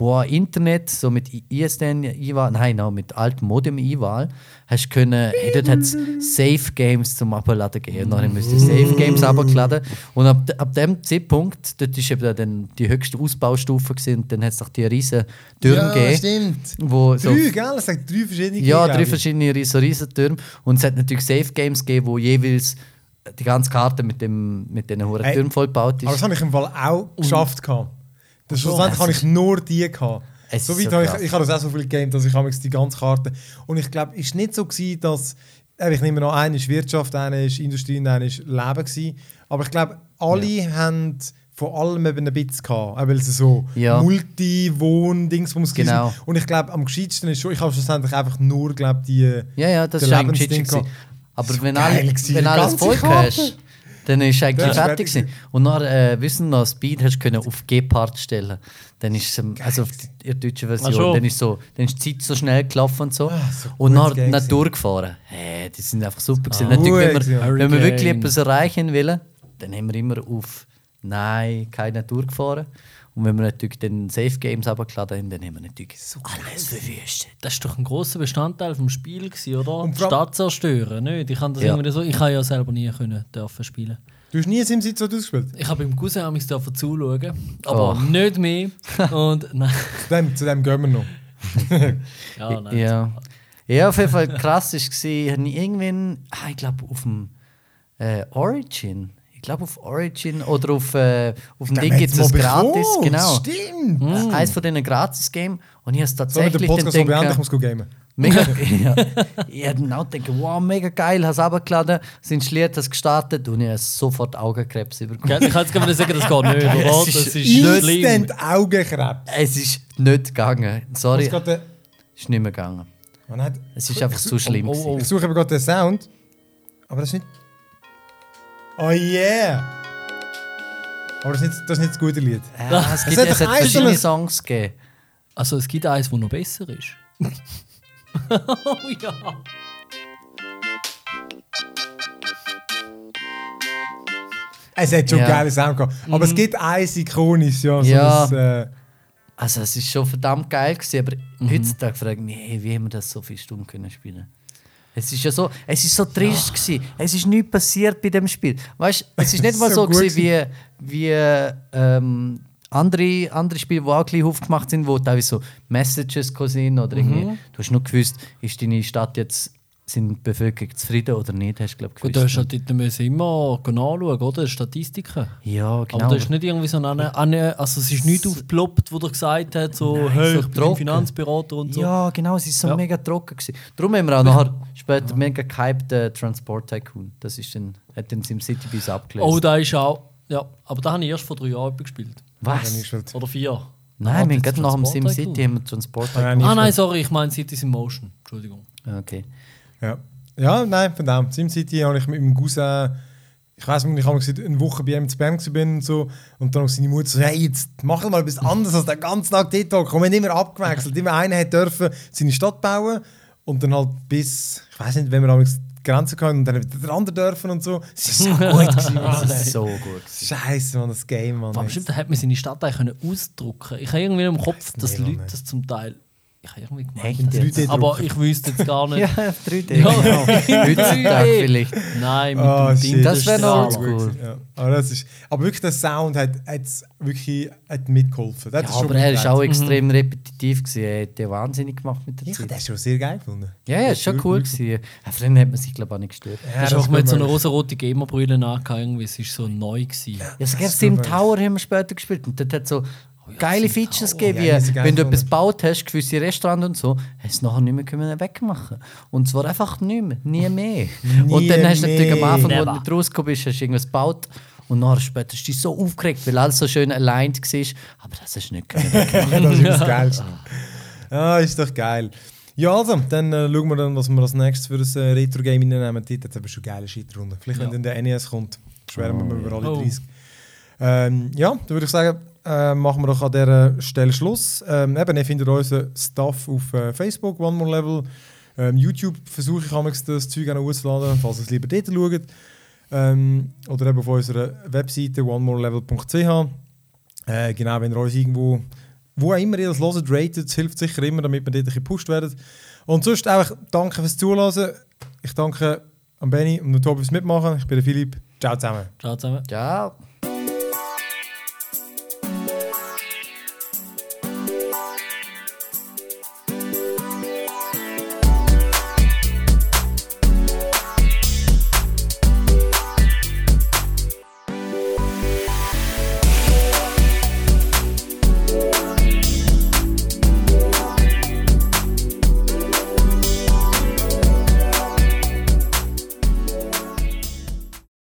C: boah, Internet, so mit ISDN, IWAL, nein, no, mit altem Modem IWAL, hast du können, hey, dort hat es Safe Games zum Abladen gegeben. Und dann musst du Safe Games abladen. Und ab, ab dem Zeitpunkt, dort ist eben dann die höchste Ausbaustufe gewesen, und dann hat es noch die riesen Türme
A: Ja,
C: gegeben.
A: stimmt.
C: Wo so
A: Drei, gell? Es sagt drei verschiedene.
C: ja, drei verschiedene riesen, riesen Türme. Und es hat natürlich Safe Games gegeben, wo jeweils die ganze Karte mit, dem, mit diesen hohen Türmen vollgebaut
A: Aber das
C: ist.
A: habe ich im Fall auch geschafft. gehabt. Das schlussendlich habe ich nur die gehabt.
C: Es
A: So weit
C: so
A: ich, ich habe das auch so viel gegeben, dass ich habe die ganze Karte. Und ich glaube, es war nicht so, gewesen, dass. Ich nehme noch eine ist Wirtschaft, eine ist Industrie und eine ist Leben. Gewesen. Aber ich glaube, alle haben von allem eben ein bisschen gehabt. Weil es so
C: Ja.
A: Multi-Wohn-Dings, wo
C: Genau.
A: Und ich glaube, am gescheitsten ist schon, ich habe schlussendlich einfach nur, glaube die.
C: Ja, ja, das ist
A: Lebensding gehabt.
C: Aber wenn,
A: geil
C: alle, wenn alles voll hast, dann ist eigentlich
A: ist
C: fertig
A: fertig.
C: Und dann äh, wissen noch, Speed hast du können auf Gepard stellen. Dann ist ähm, also auf der deutschen Version,
B: schon.
C: dann ist so, dann ist die Zeit so schnell gelaufen und so.
A: Ah, so
C: und dann
A: gewesen.
C: durchgefahren. Hey, die sind einfach super gewesen.
B: Ah.
C: Natürlich, wenn wir,
A: ja.
C: wenn wir wirklich etwas erreichen wollen, dann haben wir immer auf Nein, keine Natur gefahren. Und wenn wir natürlich dann Safe Games abgeladen haben, dann haben wir natürlich alles verwüstet.
B: Das war doch ein grosser Bestandteil vom Spiel, gewesen, oder?
A: Und
B: die Stadt zerstören, nicht? Ich kann das
C: Ja.
B: irgendwie so. Ich habe ja selber nie können dürfen spielen.
A: Du hast nie SimCity so durchgespielt.
B: Ich habe beim Cousin amigs dürfen zuschauen, aber
C: Oh.
B: nicht mehr. Und nein,
A: Zu dem, zu dem gehen wir noch.
B: ja, nein.
C: Ja. ja, auf jeden Fall krass war, habe ich irgendwann, ah, ich glaube auf dem äh, Origin, ich glaube auf Origin oder auf, äh, auf dem Ding gibt es das gratis, genau.
A: Stimmt.
C: Äh, Eins von diesen gratis-Games und ich habe es
A: So,
C: tatsächlich
A: dem Podcast so
C: dann
A: beenden, ich muss gamen.
C: mega, ja. ich habe dann auch gedacht, wow, mega geil, habe es abgeladen, es installiert, es gestartet und ich habe sofort Augenkrebs bekommen.
B: Ich kann jetzt gerade sagen, das geht nicht, oder?
C: Es
B: Das
C: ist
B: ist schlimm.
A: Instant Augenkrebs.
C: Es ist nicht gegangen, sorry, es ist nicht mehr gegangen. Es ist einfach zu schlimm.
B: Oh, oh,
C: gewesen.
A: ich suche aber gerade den Sound. Aber das ist nicht. Oh yeah! Aber das ist nicht das, ist nicht das gute Lied.
C: Ja, es, gibt,
A: hat
C: es
A: doch
C: hat verschiedene
A: so
C: Songs gegeben.
B: Also es gibt eins, das noch besser ist. oh ja.
A: Es hat schon
C: Ja.
A: geile Sound gehabt. Aber es gibt eins ikonisches, ja. So
C: Ja.
A: Das, äh,
C: Also es ist schon verdammt geil gewesen, aber heutzutage frage ich mich, hey, wie haben wir das so viele Stunden können spielen? Es ist ja so, es ist so trist gewesen. Es ist nichts passiert bei dem Spiel. Weißt, es ist nicht mal
A: So
C: so, gewesen, wie wie ähm, andere, andere Spiele, die auch gleich aufgemacht sind, wo teilweise so Messages sind oder irgendwie. Du hast nur gewusst, ist deine Stadt jetzt sind die Bevölkerung zufrieden oder nicht, hast du glaube
B: Gut, du hast halt dort müssen immer nachschauen, oder? Statistiken.
C: Ja, genau.
B: Aber da ist nicht irgendwie so eine, eine also es ist nichts aufgeploppt, wo der gesagt hat, so,
C: Nein,
B: hey,
C: so
B: ich bin. Finanzberater und so.
C: Ja, genau, es ist so
B: Ja.
C: mega trocken. Gewesen. Darum haben wir auch nachher später mega gehypt äh, Transport Tycoon. Das ist dann, hat dann SimCity bis abgelöst.
B: Oh, da ist auch. Ja, aber da habe ich erst vor drei Jahren gespielt.
C: Was?
B: Oder vier.
C: Nein,
B: Ah,
C: wir haben gerade nach dem SimCity haben wir Transport
A: Ah,
C: Tycoon.
A: nein,
B: Ah nein,
A: nicht
B: sorry, ich meine Cities in Motion. Entschuldigung.
C: Okay.
A: Ja. ja, nein, von dem. SimCity habe ich mit meinem Cousin ich weiß nicht, ich habe eine Woche bei ihm zu Bern bin und so und dann seine Mutter so, hey, jetzt mach mal etwas anderes als den ganzen Tag TikTok. Komm, wir haben immer abgewechselt. Immer einer hat dürfen seine Stadt bauen und dann halt bis, ich weiß nicht, wenn wir damals Grenzen können und dann wieder der andere dürfen und so. Es ist so gut gewesen, Mann.
C: Das ist so gut.
A: Scheiße, Mann, das Game, Mann.
B: Vor allem stimmt, da hat man seine Stadt eigentlich können ausdrucken Ich habe irgendwie im Kopf, dass Leute das zum Teil. Ich habe irgendwie gemeint,
C: Echt?
A: 3D
B: aber ich wüsste jetzt gar nicht.
C: Ja, 3D.
B: Ja.
C: genau. Heutzutage vielleicht.
B: Nein, mit
A: Ah,
B: dem. Ding.
C: Das wär noch oldschool.
A: Ja. Aber, das ist, aber wirklich der Sound hat, hat's wirklich hat mitgeholfen. Das
C: Ja,
A: ist
C: aber er war auch
A: gewesen.
C: extrem repetitiv. Gewesen. Er hat den wahnsinnig gemacht mit der
A: Ich habe
C: Zeit.
A: das schon sehr geil gefunden.
C: Ja, ja, ist schon cool. Gewesen. Ja, früher hat man sich, glaube ich, auch nicht gestört.
A: Ja,
B: Hast du auch mit so einer
A: gut
B: rosa-roten Gamerbrille angehabt, irgendwie. Es war so neu. Gewesen.
C: Ja,
A: ist
C: Sim
A: super.
C: Tower haben wir später gespielt. Und dort hat so geile
B: Sim
C: Features
B: Tower.
C: gegeben,
A: Ja,
C: wie wenn du etwas gebaut hast, gewisse Restaurants und so, hast du es nachher nicht mehr können wegmachen Und zwar einfach nicht mehr, nie mehr. und dann hast du natürlich am. Anfang, wo du nicht rausgekommen bist, hast du irgendwas gebaut. Und nachher später hast du dich so aufgeregt, weil alles so schön aligned war. Aber das hast du nicht können.
A: das ist das Geilste. Ah, ist doch geil. Ja, also, dann äh, schauen wir dann, was wir als nächstes für ein äh, Retro-Game nehmen. Dort hat es aber schon geile Shit drunter. Vielleicht, wenn dann der NES kommt, schwärmen wir über alle
B: Oh.
A: 30. Ähm, ja, dann würde ich sagen, äh, machen wir doch an dieser Stelle Schluss. Ähm, eben, ihr findet unseren Stuff auf äh, Facebook, One More Level. Ähm, YouTube versuche ich manchmal das Zeug auch noch auszuladen, falls ihr es lieber dort schaut. Ähm, oder eben auf unserer Webseite onemorelevel.ch. Äh, genau, wenn ihr uns irgendwo, wo auch immer ihr das hört, ratet, es hilft sicher immer, damit wir dort ein bisschen gepusht werden. Und sonst einfach danke fürs Zuhören. Ich danke an Benny und an Tobi fürs Mitmachen. Ich bin der Philipp. Ciao zusammen.
B: Ciao zusammen.
C: Ciao.